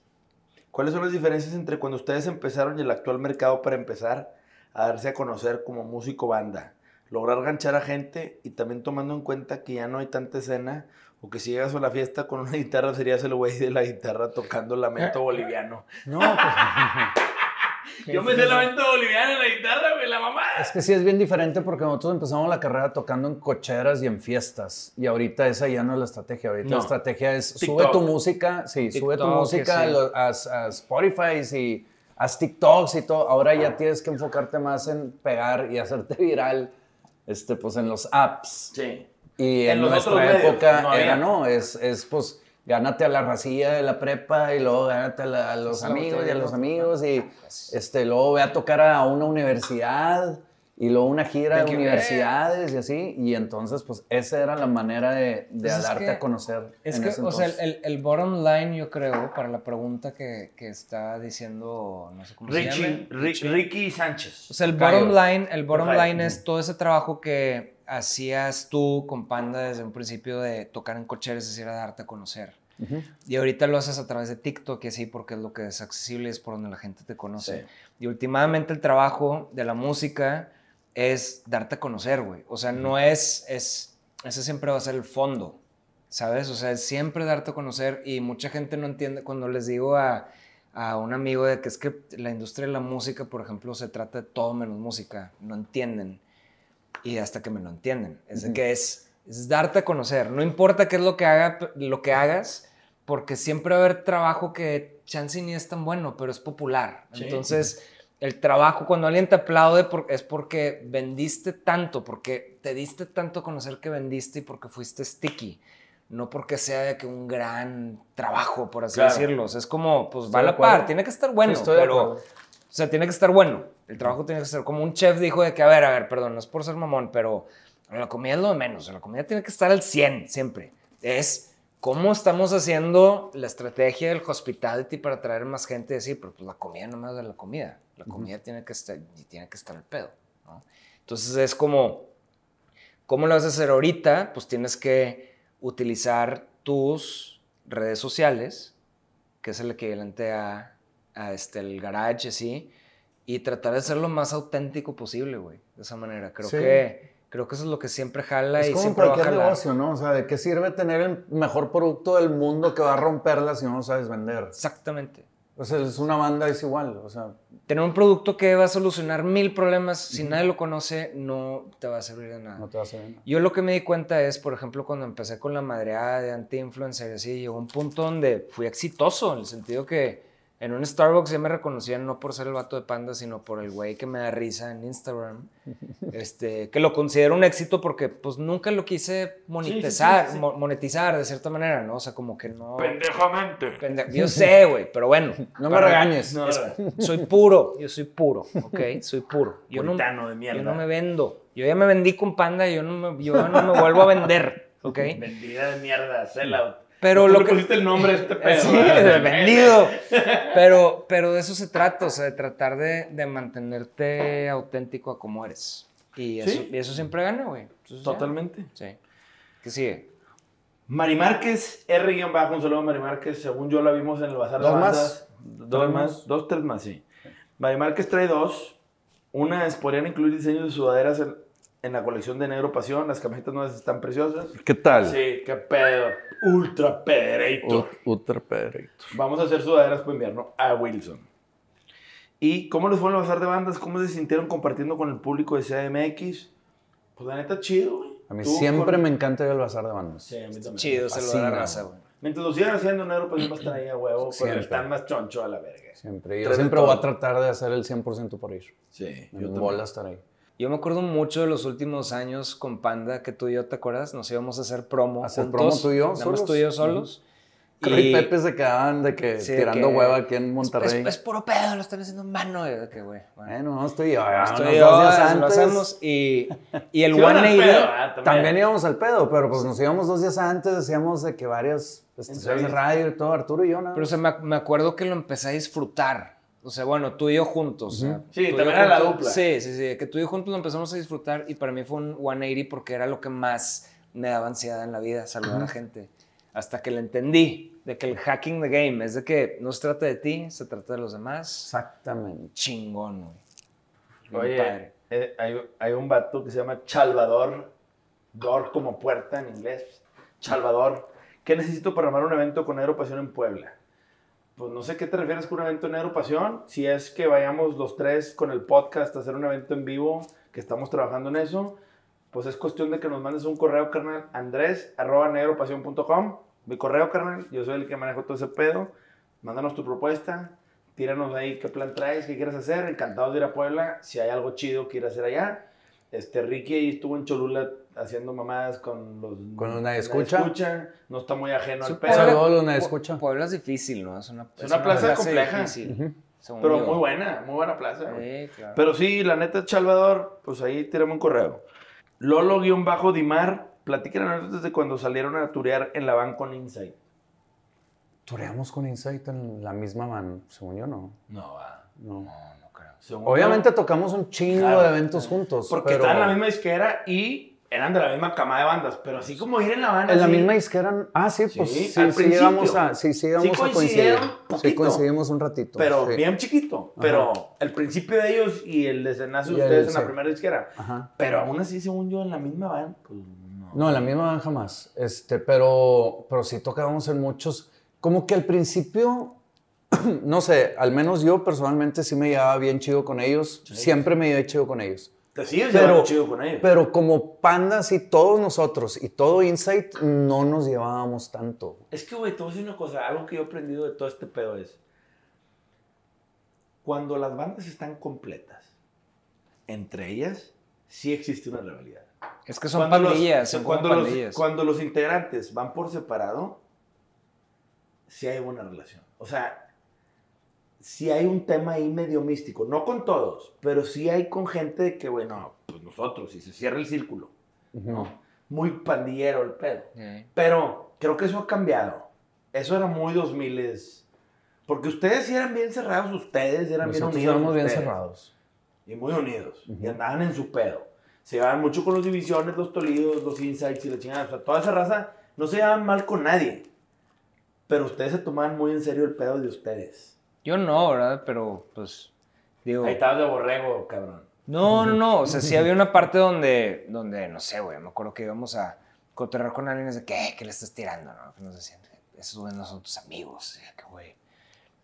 Speaker 1: ¿Cuáles son las diferencias entre cuando ustedes empezaron y el actual mercado para empezar a darse a conocer como músico banda? Lograr ganchar a gente y también tomando en cuenta que ya no hay tanta escena o que si llegas a la fiesta con una guitarra serías el güey de la guitarra tocando lamento boliviano.
Speaker 3: No, pues, (laughs)
Speaker 1: Yo me sé lamento boliviano en la guitarra, güey, la mamá.
Speaker 3: es que sí es bien diferente porque nosotros empezamos la carrera tocando en cocheras y en fiestas. Y ahorita esa ya no es la estrategia. Ahorita
Speaker 1: No.
Speaker 3: la estrategia es
Speaker 1: TikTok.
Speaker 3: sube tu música, sí, sube tu música
Speaker 2: sí.
Speaker 3: a Spotify y haz TikToks y todo. Ahora ya tienes que enfocarte más en pegar y hacerte (laughs) viral este, pues, en los apps.
Speaker 1: Sí.
Speaker 3: Y
Speaker 1: En
Speaker 3: nuestra época
Speaker 1: no había.
Speaker 3: era no, es, es pues gánate a la racilla de la prepa y luego gánate a, la- a los amigos y a los amigos y este, luego ve a tocar a una universidad y luego una gira
Speaker 2: De
Speaker 3: universidades y así. Y entonces pues esa era la manera de, de
Speaker 2: Pues es
Speaker 3: darte
Speaker 2: que-
Speaker 3: a conocer.
Speaker 2: Es
Speaker 3: en
Speaker 2: que,
Speaker 3: ese
Speaker 2: o sea, el,
Speaker 3: entonces.
Speaker 2: el- el bottom line, yo creo, para la pregunta que, que está diciendo, no sé cómo se llama.
Speaker 1: Richie, Ri- Ricky Sánchez.
Speaker 2: O sea, el
Speaker 3: Cayo.
Speaker 2: bottom line, el bottom
Speaker 1: Cayo.
Speaker 2: line es todo ese trabajo que, hacías tú con Panda desde un principio de tocar en cocheres, es decir, a darte a conocer. Y ahorita lo haces a través de TikTok y así porque es lo que es accesible, es por donde la gente te conoce.
Speaker 1: Sí.
Speaker 2: Y últimamente el trabajo de la música es darte a conocer, güey. O sea, no es, es, ese siempre va a ser el fondo, ¿sabes? O sea, es siempre darte a conocer y mucha gente no entiende cuando les digo a, a un amigo de que es que la industria de la música, por ejemplo, se trata de todo menos música, no entienden. Y hasta que me lo entienden, es que es, es darte a conocer, no importa qué es lo que, haga, lo que hagas, porque siempre va a haber trabajo que chance ni es tan bueno, pero es popular.
Speaker 1: Sí.
Speaker 2: Entonces, el trabajo, cuando alguien te aplaude, por- es porque vendiste tanto, porque te diste tanto a conocer que vendiste y porque fuiste sticky. No porque sea de que un gran trabajo, por así
Speaker 1: Claro.
Speaker 2: decirlo. O sea, es como, pues va a la par, tiene que estar bueno,
Speaker 3: Sí, estoy
Speaker 2: pero. O sea, tiene que estar bueno. El trabajo tiene que ser como un chef dijo de que, a ver, a ver, perdón, no es por ser mamón, pero la comida es lo de menos. La comida tiene que estar al 100 siempre. Es cómo estamos haciendo la estrategia del hospitality para traer más gente y decir, pero pues la comida no más de la comida. La comida tiene que estar y tiene que estar al pedo. ¿no? Entonces es como, ¿cómo lo vas a hacer ahorita? Pues tienes que utilizar tus redes sociales, que es el equivalente a, a este, el garage, así, y tratar de ser lo más auténtico posible, güey, de esa manera. Creo
Speaker 3: Sí.
Speaker 2: que creo que eso es lo que siempre jala
Speaker 3: Es
Speaker 2: y
Speaker 3: como
Speaker 2: siempre va a jalar.
Speaker 3: negocio, ¿no? O sea, ¿de qué sirve tener el mejor producto del mundo que va a romperla si no lo sabes vender?
Speaker 2: Exactamente.
Speaker 3: O sea, es una banda, es igual. O sea,
Speaker 2: Tener un producto que va a solucionar mil problemas, si nadie lo conoce, no te va a servir de nada.
Speaker 3: no te va a nada.
Speaker 2: Yo lo que me di cuenta es, por ejemplo, cuando empecé con la madreada de anti-influencer, así, llegó un punto donde fui exitoso, en el sentido que en un Starbucks ya me reconocían no por ser el vato de panda, sino por el güey que me da risa en Instagram. (laughs) este, que lo considero un éxito porque pues nunca lo quise monetizar,
Speaker 1: sí, sí.
Speaker 2: mo- monetizar de cierta manera, ¿no? O sea, como que no...
Speaker 1: Pendejamente.
Speaker 2: Pende- Yo sé, güey, pero bueno. (laughs)
Speaker 3: No me regañes.
Speaker 1: No, (laughs)
Speaker 2: Soy puro, yo soy puro, ¿ok? Soy puro. Yo no,
Speaker 1: de mierda.
Speaker 2: yo no me vendo. Yo ya me vendí con Panda y yo no me, yo no me vuelvo a vender, ¿ok?
Speaker 1: Vendida de mierda, sellout.
Speaker 2: Pero
Speaker 1: Tú
Speaker 2: lo
Speaker 1: le
Speaker 2: que...
Speaker 1: pusiste el nombre a este pedo.
Speaker 2: Sí,
Speaker 1: ¿verdad?
Speaker 2: de vendido. (laughs) Pero, pero de eso se trata, o sea, de tratar de, de mantenerte auténtico a como eres. Y eso,
Speaker 1: Sí.
Speaker 2: y eso siempre gana, güey. Entonces, ya.
Speaker 1: Totalmente.
Speaker 2: Sí. ¿Qué sigue?
Speaker 1: Mari Márquez, R bajo, un saludo a Mari Márquez. Según yo la vimos en el bazar de
Speaker 3: ¿Dos más?
Speaker 1: bandas. Dos
Speaker 3: ¿Tres
Speaker 1: más,
Speaker 3: más?
Speaker 1: dos, tres más, sí. Mari Márquez trae dos. Una es, podrían incluir diseños de sudaderas en, en la colección de Negro Pasión. Las camisetas nuevas están preciosas.
Speaker 3: ¿Qué tal?
Speaker 1: Sí, qué pedo. Ultra pedreito.
Speaker 3: Ultra Pedrito.
Speaker 1: Vamos a hacer sudaderas por invierno a Wilson. ¿Y cómo les fue en el bazar de bandas? ¿Cómo se sintieron compartiendo con el público de CDMX? Pues la neta, chido, güey.
Speaker 3: A mí siempre
Speaker 1: con-
Speaker 3: me encanta ir al bazar de bandas.
Speaker 1: Sí, a mí también.
Speaker 2: Chido, se lo da raza,
Speaker 3: güey.
Speaker 1: Mientras lo sigan haciendo, Negro Pasión va a estar ahí a huevo, pero
Speaker 3: Siempre.
Speaker 1: están más choncho a la verga.
Speaker 3: Siempre. Yo siempre voy a tratar de hacer el 100% por ir.
Speaker 1: Sí,
Speaker 3: Me bola estar ahí.
Speaker 2: Yo me acuerdo mucho de los últimos años con Panda, que tú y yo, ¿te acuerdas? Nos íbamos a hacer promo
Speaker 3: ¿Hacer
Speaker 2: juntos.
Speaker 3: promo tú y yo
Speaker 2: nada más
Speaker 3: solos?
Speaker 2: tú y yo solos.
Speaker 3: Creo que Pepe se quedaban de que
Speaker 2: Sí,
Speaker 3: tirando
Speaker 2: que-
Speaker 3: hueva aquí en
Speaker 2: Es,
Speaker 3: Monterrey.
Speaker 2: es- es puro pedo, lo están haciendo en mano. y de que, güey, bueno.
Speaker 3: No estoy yo.
Speaker 2: Estoy yo,
Speaker 3: dos días
Speaker 2: lo
Speaker 3: antes.
Speaker 2: hacemos y, y el (laughs) 180
Speaker 1: pedo, ah, también.
Speaker 3: También íbamos al pedo, pero pues nos íbamos dos días antes, decíamos de que varias estaciones de radio y todo, Arturo y yo, nada
Speaker 2: Pero o sea, me, me acuerdo que lo empecé a disfrutar. O sea, bueno, tú y yo juntos. o sea,
Speaker 1: Sí, también era la dupla.
Speaker 2: Sí, sí, sí. Que tú y yo juntos lo empezamos a disfrutar y para mí fue un 180 porque era lo que más me daba ansiedad en la vida, saludar a gente. Hasta que le entendí de que el hacking the game es de que no se trata de ti, se trata de los demás.
Speaker 3: Exactamente.
Speaker 2: Chingón, güey.
Speaker 1: Oye,
Speaker 2: padre.
Speaker 1: eh, hay, hay un vato que se llama Chalvador, Dor como puerta en inglés, Chalvador. ¿Qué necesito para armar un evento con Negro Pasión en Puebla? Pues no sé qué te refieres con un evento en Negro Pasión. Si es que vayamos los tres con el podcast a hacer un evento en vivo, que estamos trabajando en eso, pues es cuestión de que nos mandes un correo, carnal, andrés, arroba negropasión.com. Mi correo, carnal, yo soy el que manejo todo ese pedo. Mándanos tu propuesta, tíranos ahí qué plan traes, qué quieres hacer. Encantados de ir a Puebla. Si hay algo chido que ir a hacer allá. Este, Ricky estuvo en Cholula haciendo mamadas con los...
Speaker 3: Con los Nadie Escucha.
Speaker 1: No está muy ajeno al pedo.
Speaker 3: Saludos, Luna,
Speaker 2: Pu-
Speaker 3: escucha.
Speaker 2: Puebla es difícil, ¿no? Es una,
Speaker 1: Es una plaza compleja.
Speaker 2: difícil,
Speaker 1: Pero
Speaker 2: yo.
Speaker 1: muy buena, muy buena plaza.
Speaker 2: Sí, claro.
Speaker 1: Pero sí, la neta, Salvador, pues ahí tirame un correo. Lolo-Dimar, platiquen anécdotas de cuando salieron a turear en la van con Insight.
Speaker 3: Tureamos con Insight en la misma mano, según yo, no.
Speaker 1: No, va.
Speaker 3: no.
Speaker 2: No, no creo.
Speaker 1: Según
Speaker 3: Obviamente
Speaker 1: yo,
Speaker 3: tocamos un chingo
Speaker 1: Claro.
Speaker 3: de eventos juntos.
Speaker 1: Porque
Speaker 3: pero...
Speaker 1: están en la misma disquera y eran de la misma cama de bandas, pero así como ir en la banda.
Speaker 3: En la
Speaker 1: sí,
Speaker 3: misma disquera. Ah, sí, pues
Speaker 1: Sí,
Speaker 3: sí,
Speaker 1: al
Speaker 3: sí, llegamos a, sí, sí
Speaker 1: Sí
Speaker 3: a
Speaker 1: coincidieron
Speaker 3: Sí,
Speaker 1: poquito.
Speaker 3: coincidimos un ratito.
Speaker 1: Pero
Speaker 3: sí.
Speaker 1: bien chiquito. Pero el principio de ellos y el desenlace de ustedes en
Speaker 3: sí.
Speaker 1: la primera disquera.
Speaker 3: Ajá.
Speaker 1: Pero aún así, según yo, en la misma banda, pues no.
Speaker 3: No, en la misma banda jamás. Este, pero, pero sí tocábamos en muchos. Como que al principio, (clears throat) no sé, al menos yo personalmente sí me llevaba bien chido con ellos. Siempre me llevé chido con ellos.
Speaker 1: Te sigues
Speaker 3: Pero-
Speaker 1: llevando chido con ellos.
Speaker 3: Pero como pandas y todos nosotros y todo Insight no nos llevábamos tanto.
Speaker 1: Es que, güey, te voy a decir una cosa. Algo que yo he aprendido de todo este pedo es. Cuando las bandas están completas, entre ellas, sí existe una rivalidad.
Speaker 2: Es que son
Speaker 1: Cuando los-
Speaker 2: pandillas, son
Speaker 1: cuando los, cuando los integrantes van por separado, sí hay buena relación. O sea, sí hay un tema ahí medio místico. No con todos, pero sí hay con gente de que, bueno, pues nosotros, y se cierra el círculo. ¿no? Muy pandillero el pedo. Pero creo que eso ha cambiado. Eso era muy 2000 Porque ustedes sí eran bien cerrados, ustedes eran
Speaker 3: Nosotros
Speaker 1: bien unidos.
Speaker 3: éramos bien cerrados.
Speaker 1: Y muy unidos. Y andaban en su pedo. Se llevaban mucho con los divisiones, los tolidos, los insights y la chingada. O sea, toda esa raza no se llevaban mal con nadie. Pero ustedes se tomaban muy en serio el pedo de ustedes.
Speaker 2: Yo no, ¿verdad? Pero, pues, digo...
Speaker 1: Ahí estabas de borrego, cabrón.
Speaker 2: No, no, no. O sea, sí había una parte donde, donde no sé, güey. Me acuerdo que íbamos a cotorrear con alguien y de ¿qué? ¿Qué le estás tirando? ¿no? Que nos decían, esos güeyes no son tus amigos. Y yo, que, güey,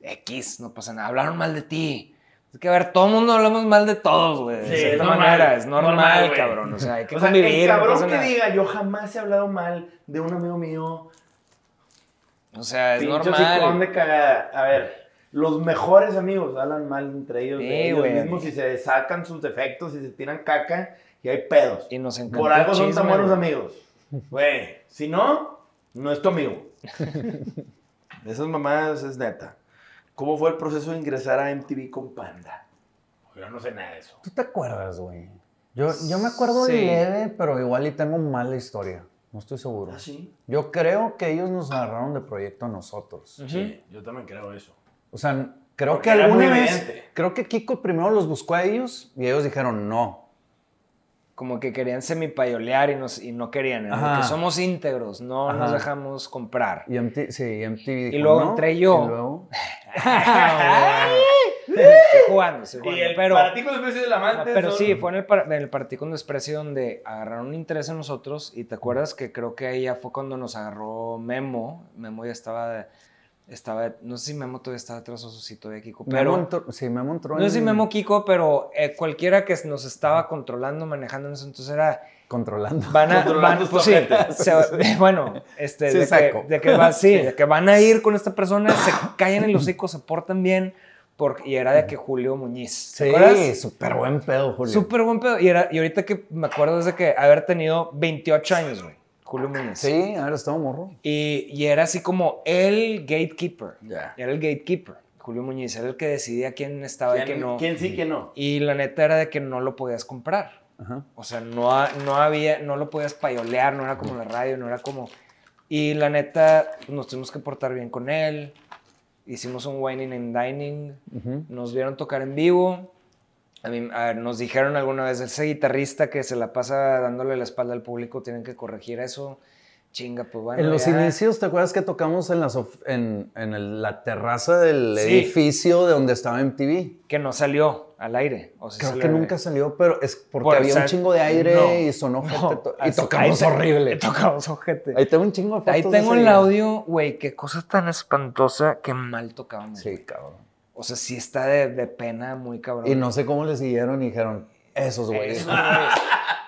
Speaker 2: X, no pasa nada. Hablaron mal de ti. Es que, a ver, todo el mundo hablamos mal de todos, güey.
Speaker 1: Sí,
Speaker 2: de cierta
Speaker 1: normal,
Speaker 2: manera. Es normal, cabrón. O sea, hay que
Speaker 1: O sea,
Speaker 2: convivir.
Speaker 1: el cabrón que diga, yo jamás he hablado mal de un amigo mío.
Speaker 2: O sea, es
Speaker 1: Pinche
Speaker 2: normal.
Speaker 1: de cagada. A ver, los mejores amigos hablan mal entre ellos,
Speaker 2: Sí,
Speaker 1: de ellos
Speaker 2: güey.
Speaker 1: mismos y se sacan sus defectos y se tiran caca y hay pedos.
Speaker 2: Y nos encanta
Speaker 1: Por algo son tan buenos amigos. Güey, si no, no es tu amigo. (laughs) Esas mamadas es neta. ¿Cómo fue el proceso de ingresar a MTV con Panda? Yo no sé nada de eso.
Speaker 3: ¿Tú te acuerdas, güey? Yo, yo me acuerdo
Speaker 2: Sí.
Speaker 3: leve, pero igual y tengo mala historia. No estoy seguro.
Speaker 1: ¿Ah, sí?
Speaker 3: Yo creo que ellos nos agarraron de proyecto a nosotros.
Speaker 1: Sí, yo también creo eso.
Speaker 3: O sea, creo
Speaker 1: Porque
Speaker 3: que alguna vez,
Speaker 1: evidente.
Speaker 3: creo que Kiko primero los buscó a ellos y ellos dijeron no.
Speaker 2: Como que querían semipayolear y, nos, y no querían. ¿no?
Speaker 3: Ajá.
Speaker 2: Que somos íntegros, no nos dejamos comprar.
Speaker 3: Y MTV, sí, MTV dijo,
Speaker 2: luego
Speaker 3: "No",
Speaker 2: entré yo.
Speaker 3: Y luego, (laughs)
Speaker 2: Estoy jugando, estoy jugando. (laughs)
Speaker 1: Y el
Speaker 2: pero,
Speaker 1: ti con especie del
Speaker 2: Ah,
Speaker 1: amante.
Speaker 2: pero
Speaker 1: son-
Speaker 2: sí, fue en el, par- en el partido con desprecio donde agarraron un interés en nosotros y te acuerdas que creo que ahí ya fue cuando nos agarró Memo. Memo ya estaba, estaba no sé si Memo todavía estaba detrás o si todavía Kiko,
Speaker 3: Memo
Speaker 2: pero...
Speaker 3: entró, sí, Memo entró
Speaker 2: No sé si Memo Kiko, pero eh, cualquiera que nos estaba controlando, manejando en eso, entonces era...
Speaker 3: controlando.
Speaker 2: Van a,
Speaker 1: Controlando
Speaker 2: van, pues sí, (laughs) se- bueno, este,
Speaker 3: Sí,
Speaker 2: de, que, de que va, (laughs) sí, de que van a ir con esta persona, se callan el hocico, se portan bien, porque, y era de que Julio Muñiz, ¿te
Speaker 3: Sí, súper buen pedo, Julio.
Speaker 2: Súper buen pedo, y, era, y ahorita que me acuerdo es de que haber tenido 28 años, güey, Julio Muñiz.
Speaker 3: Sí, a ver, estaba morro.
Speaker 2: Y, y era así como el gatekeeper,
Speaker 1: Ya.
Speaker 2: era el gatekeeper, Julio Muñiz, era el que decidía quién estaba y
Speaker 1: ¿Quién,
Speaker 2: quién no.
Speaker 1: quién sí, quién no?
Speaker 2: Y la neta era de que no lo podías comprar.
Speaker 3: Ajá.
Speaker 2: O sea, no, no había, no lo podías payolear, no era como la radio, no era como... Y la neta, pues, nos tuvimos que portar bien con él. Hicimos un whining and dining. Nos vieron tocar en vivo. A mí, a ver, nos dijeron alguna vez, ese guitarrista que se la pasa dándole la espalda al público, tienen que corregir eso. Chinga, pues bueno.
Speaker 3: en los
Speaker 2: ya.
Speaker 3: inicios, ¿te acuerdas que tocamos en, of- en, en el- la terraza del
Speaker 2: Sí.
Speaker 3: edificio de donde estaba MTV?
Speaker 2: Que no salió al aire. O sea,
Speaker 3: Creo
Speaker 2: salió
Speaker 3: que nunca salió, pero es porque
Speaker 2: Por-
Speaker 3: había un chingo de aire
Speaker 2: no,
Speaker 3: y sonó gente.
Speaker 2: No,
Speaker 3: y tocamos horrible. (laughs)
Speaker 2: Tocamos ojete.
Speaker 3: Ahí tengo un chingo de fotos.
Speaker 2: Ahí tengo el audio, güey, qué cosa tan espantosa que mal tocábamos.
Speaker 3: Sí, cabrón.
Speaker 2: O sea, sí está de, de pena muy cabrón.
Speaker 3: Y no sé cómo le siguieron y dijeron, esos güeyes. (laughs) (laughs)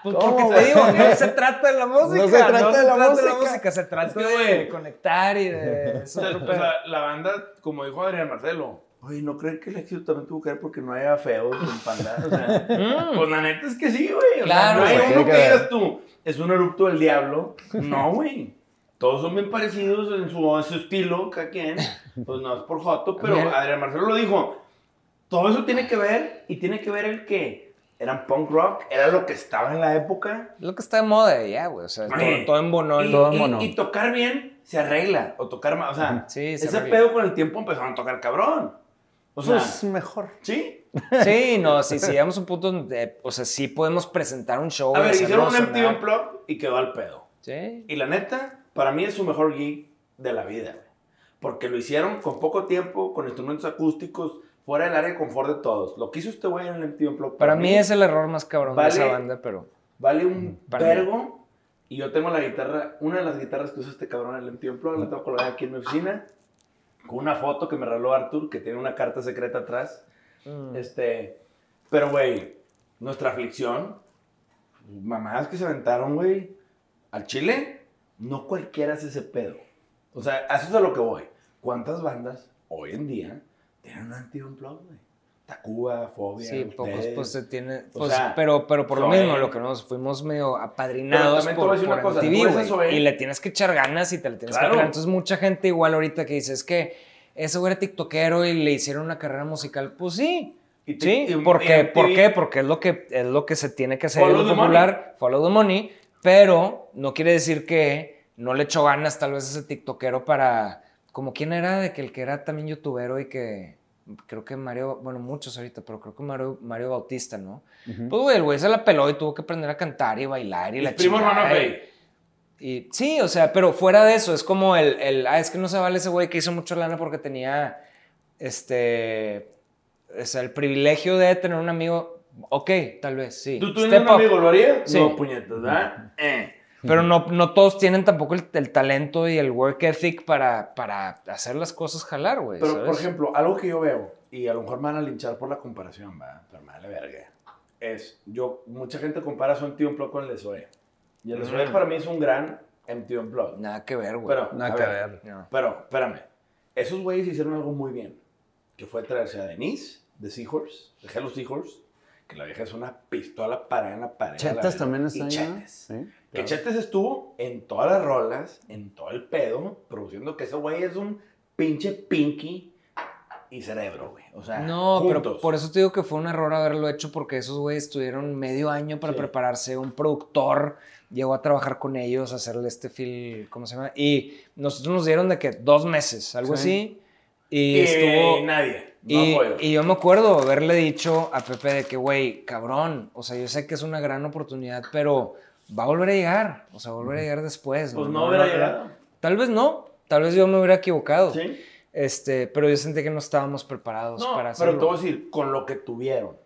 Speaker 2: Pues
Speaker 3: ¿Cómo,
Speaker 2: porque te digo, no se trata de la música.
Speaker 3: No se trata de la música.
Speaker 2: música, se trata
Speaker 1: Es que,
Speaker 2: de conectar y de... (laughs)
Speaker 1: O sea, la banda, como dijo Adrián Marcelo, oye, ¿no creen que el éxito también tuvo que ver porque no haya feos en panda? O sea,
Speaker 2: Mm.
Speaker 1: pues la neta es que sí, güey. O
Speaker 2: Claro,
Speaker 1: sea, no hay
Speaker 3: güey.
Speaker 1: uno que digas tú, es un erupto del diablo. No, güey. Todos son bien parecidos en su, en su estilo, cada quien. (laughs) Pues no es por foto, pero. Adrián Marcelo lo dijo. Todo eso tiene que ver, y tiene que ver el que eran punk rock, era lo que estaba en la época.
Speaker 2: Lo que está de moda ya, güey. O sea, todo, todo en bonón.
Speaker 1: y,
Speaker 3: todo
Speaker 1: y-
Speaker 3: mono.
Speaker 1: y tocar bien se arregla, o tocar más, o sea,
Speaker 2: Sí, se
Speaker 1: ese
Speaker 2: arregla.
Speaker 1: pedo con el tiempo empezaron a tocar cabrón. O sea,
Speaker 3: Pues mejor.
Speaker 1: sí, (laughs)
Speaker 2: Sí, no, sí, sí, llegamos a un punto donde, o sea, sí podemos presentar un show.
Speaker 1: A
Speaker 2: y
Speaker 1: ver, hicieron un MTV. Unplugged y quedó al pedo.
Speaker 2: Sí.
Speaker 1: Y la neta, para mí es su mejor gig de la vida, güey. Porque lo hicieron con poco tiempo, con instrumentos acústicos, fuera del área de confort de todos. Lo que hizo este güey en el MTV Unplugged.
Speaker 2: Para mí es el error más cabrón
Speaker 1: Vale.
Speaker 2: de esa banda, pero.
Speaker 1: Vale un
Speaker 2: Para
Speaker 1: vergo. Y yo tengo la guitarra, una de las guitarras que usa este cabrón en el Unplugged, la tengo colgada aquí en mi oficina. Con una foto que me regaló Arthur, que tiene una carta secreta atrás.
Speaker 2: mm,
Speaker 1: Este, pero, güey, nuestra aflicción, mamadas que se aventaron, güey, al chile, no cualquiera hace ese pedo. O sea, eso es a lo que voy. ¿Cuántas bandas hoy en día tienen un anti-unplug, güey? Tacuba, Fobia,
Speaker 2: Sí, pocos
Speaker 1: ustedes.
Speaker 2: pues se tiene.
Speaker 1: O
Speaker 2: Pues,
Speaker 1: sea,
Speaker 2: pero, pero por lo mismo, lo que nos fuimos medio apadrinados por, por
Speaker 1: una cosa,
Speaker 2: MTV,
Speaker 1: Zoé.
Speaker 2: Y le tienes que echar ganas y te le tienes
Speaker 1: Claro.
Speaker 2: que pegar. Entonces, mucha gente igual ahorita que dice, es que ese güey era tiktokero y le hicieron una carrera musical. Pues sí.
Speaker 1: Y
Speaker 2: Sí,
Speaker 1: y-
Speaker 2: ¿por
Speaker 1: y
Speaker 2: ¿Por qué? Porque es lo que, es lo que se tiene que hacer,
Speaker 1: Follow
Speaker 2: lo
Speaker 1: the
Speaker 2: popular, follow the money, pero no quiere decir que no le echó ganas tal vez ese tiktokero para, como quién era, de que el que era también youtubero y que, creo que Mario, bueno, muchos ahorita, pero creo que Mario, Mario Bautista, ¿no? Pues, güey, el güey se la peló y tuvo que aprender a cantar y bailar y
Speaker 1: Mis
Speaker 2: la
Speaker 1: primos
Speaker 2: chingada.
Speaker 1: hermano
Speaker 2: y- y sí, o sea, pero fuera de eso, es como el, el ah, es que no se vale ese güey que hizo mucho lana porque tenía, este, o sea, el privilegio de tener un amigo, ok, tal vez, sí.
Speaker 1: ¿Tú tienes un
Speaker 2: up.
Speaker 1: amigo, lo haría?
Speaker 2: Sí.
Speaker 1: No, puñetas, ¿verdad? Eh.
Speaker 2: Pero no, no todos tienen tampoco el, el talento y el work ethic para, para hacer las cosas jalar, güey.
Speaker 1: Pero,
Speaker 2: ¿sabes?
Speaker 1: por ejemplo, algo que yo veo, y a lo mejor me van a linchar por la comparación, va, pero me vale verga, es, yo, mucha gente compara su MTV Unplugged con el de Zoe. Y el de Zoe
Speaker 2: Mm.
Speaker 1: para mí es un gran MTV Unplugged.
Speaker 2: Nada que ver, güey.
Speaker 1: Pero,
Speaker 3: Nada
Speaker 1: a
Speaker 3: que
Speaker 1: ver,
Speaker 3: ver.
Speaker 2: No.
Speaker 1: Pero, espérame, esos güeyes hicieron algo muy bien, que fue traerse a Denise, de Seahorse, de Hello Seahorse, que la vieja es una pistola parada en la pared. verga.
Speaker 3: también está
Speaker 1: Y
Speaker 3: ahí, ¿no?
Speaker 1: Chetes.
Speaker 3: Sí,
Speaker 1: Que. Chetes estuvo en todas las rolas, en todo el pedo, produciendo que ese güey es un pinche pinky y cerebro, güey. O sea,
Speaker 2: No, pero por eso te digo que fue un error haberlo hecho porque esos güeyes estuvieron medio año para
Speaker 1: Sí.
Speaker 2: prepararse. Un productor llegó a trabajar con ellos, a hacerle este feel, ¿cómo se llama? Y nosotros nos dieron de que dos meses, algo
Speaker 3: Sí.
Speaker 2: así. Y,
Speaker 1: Y
Speaker 2: estuvo...
Speaker 1: nadie. No
Speaker 2: Y, y yo me acuerdo haberle dicho a Pepe de que, güey, cabrón, o sea, yo sé que es una gran oportunidad, pero va a volver a llegar, o sea, va a volver a llegar después.
Speaker 1: pues no hubiera llegado.
Speaker 2: Tal vez no, tal vez yo me hubiera equivocado.
Speaker 1: ¿Sí?
Speaker 2: Este, pero yo sentí que no estábamos preparados
Speaker 1: No,
Speaker 2: para
Speaker 1: pero
Speaker 2: hacerlo.
Speaker 1: te voy a decir, con lo que tuvieron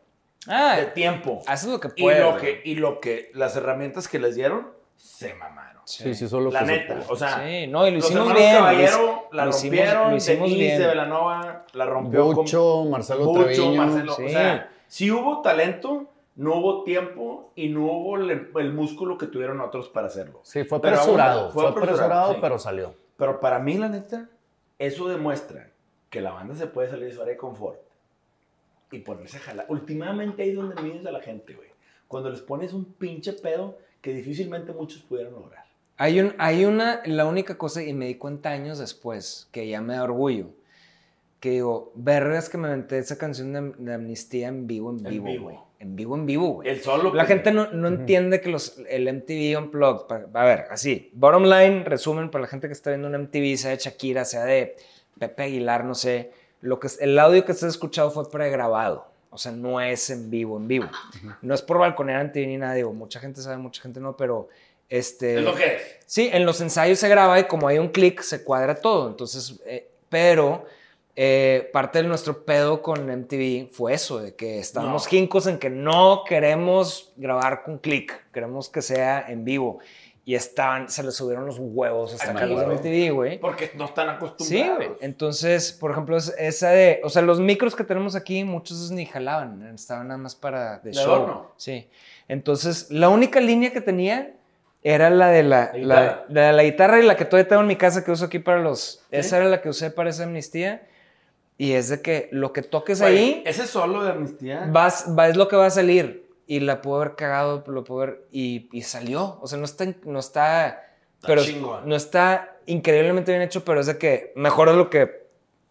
Speaker 2: Ah,
Speaker 1: de tiempo
Speaker 2: haces lo que
Speaker 1: y
Speaker 2: puedes.
Speaker 1: lo
Speaker 2: güey.
Speaker 1: que, y lo que, las herramientas que les dieron, se mamaron.
Speaker 3: Sí, sí, solo
Speaker 1: La
Speaker 3: se
Speaker 1: neta, o sea,
Speaker 2: Sí, no, y lo
Speaker 1: los
Speaker 2: hicimos bien.
Speaker 1: Caballero
Speaker 2: lo
Speaker 1: la
Speaker 2: hicimos-
Speaker 1: rompieron,
Speaker 2: lo hicimos
Speaker 1: Denise
Speaker 2: bien.
Speaker 1: de Velanova la rompió con
Speaker 3: Bucho, Marcelo
Speaker 1: Bucho,
Speaker 3: Treviño.
Speaker 1: Marcelo,
Speaker 2: sí.
Speaker 1: o sea, si hubo talento, no hubo tiempo y no hubo el, el músculo que tuvieron otros para hacerlo.
Speaker 3: Sí, fue
Speaker 1: Pero
Speaker 3: apresurado. Fue,
Speaker 1: fue
Speaker 3: apresurado,
Speaker 1: apresurado, sí.
Speaker 3: pero salió.
Speaker 1: Pero para mí, la neta, eso demuestra que la banda se puede salir de su área de confort y ponerse a jalar. Últimamente ahí es donde mides a la gente, güey. Cuando les pones un pinche pedo que difícilmente muchos pudieran lograr.
Speaker 2: Hay, un, hay una, la única cosa, y me di cuenta años después, que ya me da orgullo, que digo, vergas que me aventé esa canción de, de Amnistía en vivo, en
Speaker 1: En
Speaker 2: vivo, güey. En vivo, en vivo, güey.
Speaker 1: El solo.
Speaker 2: La
Speaker 1: que-
Speaker 2: gente no, no entiende que los, el MTV Unplugged, pa- a ver, así, bottom line, resumen para la gente que está viendo un MTV, sea de Shakira, sea de Pepe Aguilar, no sé, lo que, es- el audio que estás escuchado fue pregrabado, o sea, no es en vivo, en vivo. No es por balconear en TV ni nada, digo, mucha gente sabe, mucha gente no, pero este...
Speaker 1: Es lo que es.
Speaker 2: Sí, en los ensayos se graba y como hay un clic, se cuadra todo. Entonces, eh, pero eh, parte de nuestro pedo con MTV fue eso, de que estábamos
Speaker 1: No.
Speaker 2: jincos en que no queremos grabar con clic, queremos que sea en vivo. Y estaban, se les subieron los huevos hasta acá los de. MTV, güey.
Speaker 1: Porque no están
Speaker 2: Sí,
Speaker 1: acostumbrados.
Speaker 2: güey. Entonces, por ejemplo, es- esa de, o sea, los micros que tenemos aquí, muchos ni jalaban, estaban nada más para de,
Speaker 1: De
Speaker 2: show.
Speaker 1: adorno.
Speaker 2: Sí. Entonces, la única línea que tenía era la de la,
Speaker 1: La
Speaker 2: la,
Speaker 1: guitarra.
Speaker 2: la de la guitarra y la que todavía tengo en mi casa que uso aquí para los.
Speaker 1: Sí.
Speaker 2: Esa era la que usé para esa amnistía. Y es de que lo que toques
Speaker 1: Güey,
Speaker 2: ahí
Speaker 1: Ese solo de amnistía.
Speaker 2: vas, va, es lo que va a salir. Y la puedo haber cagado, lo puedo haber. Y, y salió. O sea, no está. No está,
Speaker 1: Está
Speaker 2: pero
Speaker 1: chingón.
Speaker 2: no está increíblemente bien hecho, pero es de que mejor es lo que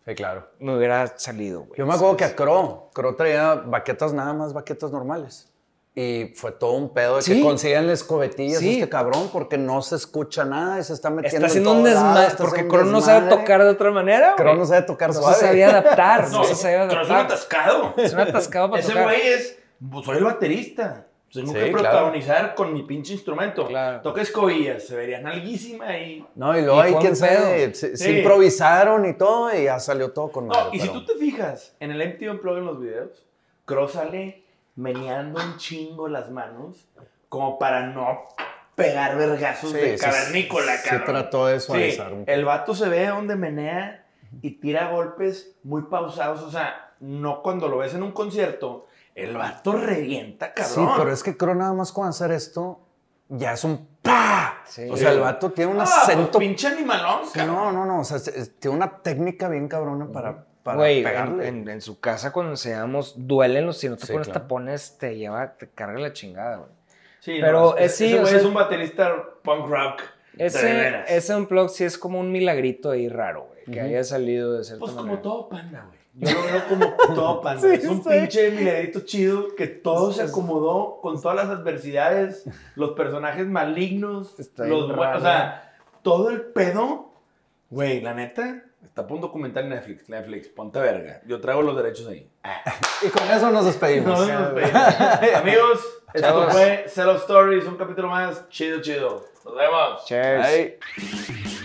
Speaker 3: Sí, claro.
Speaker 2: me hubiera salido, güey.
Speaker 3: Yo me acuerdo que a Cro, Cro traía baquetas nada más, baquetas normales. Y fue todo un pedo de
Speaker 2: Sí.
Speaker 3: que consigan escobetillas
Speaker 2: Sí.
Speaker 3: este cabrón porque no se escucha nada y se está metiendo
Speaker 2: Está
Speaker 3: en
Speaker 2: haciendo un
Speaker 3: todos lados,
Speaker 2: desmadre. Porque Crono no sabe tocar de otra manera.
Speaker 3: Crono no sabe tocar
Speaker 2: No
Speaker 3: suave.
Speaker 2: se sabía adaptar. No, (laughs)
Speaker 1: No,
Speaker 2: se sabía
Speaker 1: pero es un
Speaker 2: adaptar.
Speaker 1: atascado.
Speaker 2: Es un atascado para
Speaker 1: Ese
Speaker 2: tocar.
Speaker 1: güey es, pues soy el baterista. Tengo
Speaker 3: Sí,
Speaker 1: que
Speaker 3: claro.
Speaker 1: protagonizar con mi pinche instrumento.
Speaker 2: Claro.
Speaker 1: Toca escobillas, se vería nalguísima y...
Speaker 3: No, y luego
Speaker 2: Y
Speaker 3: ahí
Speaker 2: fue
Speaker 3: quién
Speaker 2: un
Speaker 3: sabe,
Speaker 2: pedo.
Speaker 3: se, se
Speaker 1: Sí.
Speaker 3: improvisaron y todo y ya salió todo con madre.
Speaker 1: No, y si
Speaker 3: pero-
Speaker 1: tú te fijas en el MTV Unplugged en los videos, Cross sale meneando un chingo las manos como para no pegar vergazos
Speaker 3: Sí,
Speaker 1: de cavernícola, cabrón.
Speaker 3: trató de suavizar un poco.
Speaker 1: el vato se ve donde menea y tira golpes muy pausados, o sea, no cuando lo ves en un concierto, el vato revienta,
Speaker 3: Sí,
Speaker 1: cabrón.
Speaker 3: pero es que creo nada más con hacer esto ya es un ¡pa!
Speaker 2: Sí.
Speaker 3: O sea, el vato tiene un
Speaker 1: Ah,
Speaker 3: acento.
Speaker 1: pues, pinche animalón, cabrón.
Speaker 3: no, no, no. O sea, tiene una técnica bien cabrona para, para
Speaker 2: Güey, en,
Speaker 3: pegarle.
Speaker 2: en- en su casa cuando enseñamos, duélenlos. Si no te
Speaker 3: Sí,
Speaker 2: pones
Speaker 3: claro.
Speaker 2: tapones, te lleva, te carga la chingada, güey.
Speaker 1: Sí,
Speaker 2: Pero
Speaker 1: no,
Speaker 2: es-
Speaker 1: ese-
Speaker 2: sí,
Speaker 1: ese
Speaker 2: o sea-
Speaker 1: es un baterista punk rock. de
Speaker 2: Ese,
Speaker 1: veras.
Speaker 2: ese unplug sí es como un milagrito ahí raro, güey. Que haya salido de cierta
Speaker 1: Pues como
Speaker 2: manera.
Speaker 1: todo panda, güey. Yo lo veo como todo panda. (laughs)
Speaker 2: Sí,
Speaker 1: es un
Speaker 2: sí.
Speaker 1: pinche milagrito chido que todo se acomodó con todas las adversidades, los personajes malignos,
Speaker 2: Está
Speaker 1: los
Speaker 2: raro.
Speaker 1: o sea, todo el pedo. Güey, la neta, está por un documental en Netflix. Netflix, ponte verga. Yo traigo los derechos ahí. Ah.
Speaker 3: Y con eso nos despedimos.
Speaker 1: Amigos, esto
Speaker 2: Chavos.
Speaker 1: fue Cell of Stories, un capítulo más chido, chido. Nos vemos.
Speaker 2: Cheers.
Speaker 3: Bye.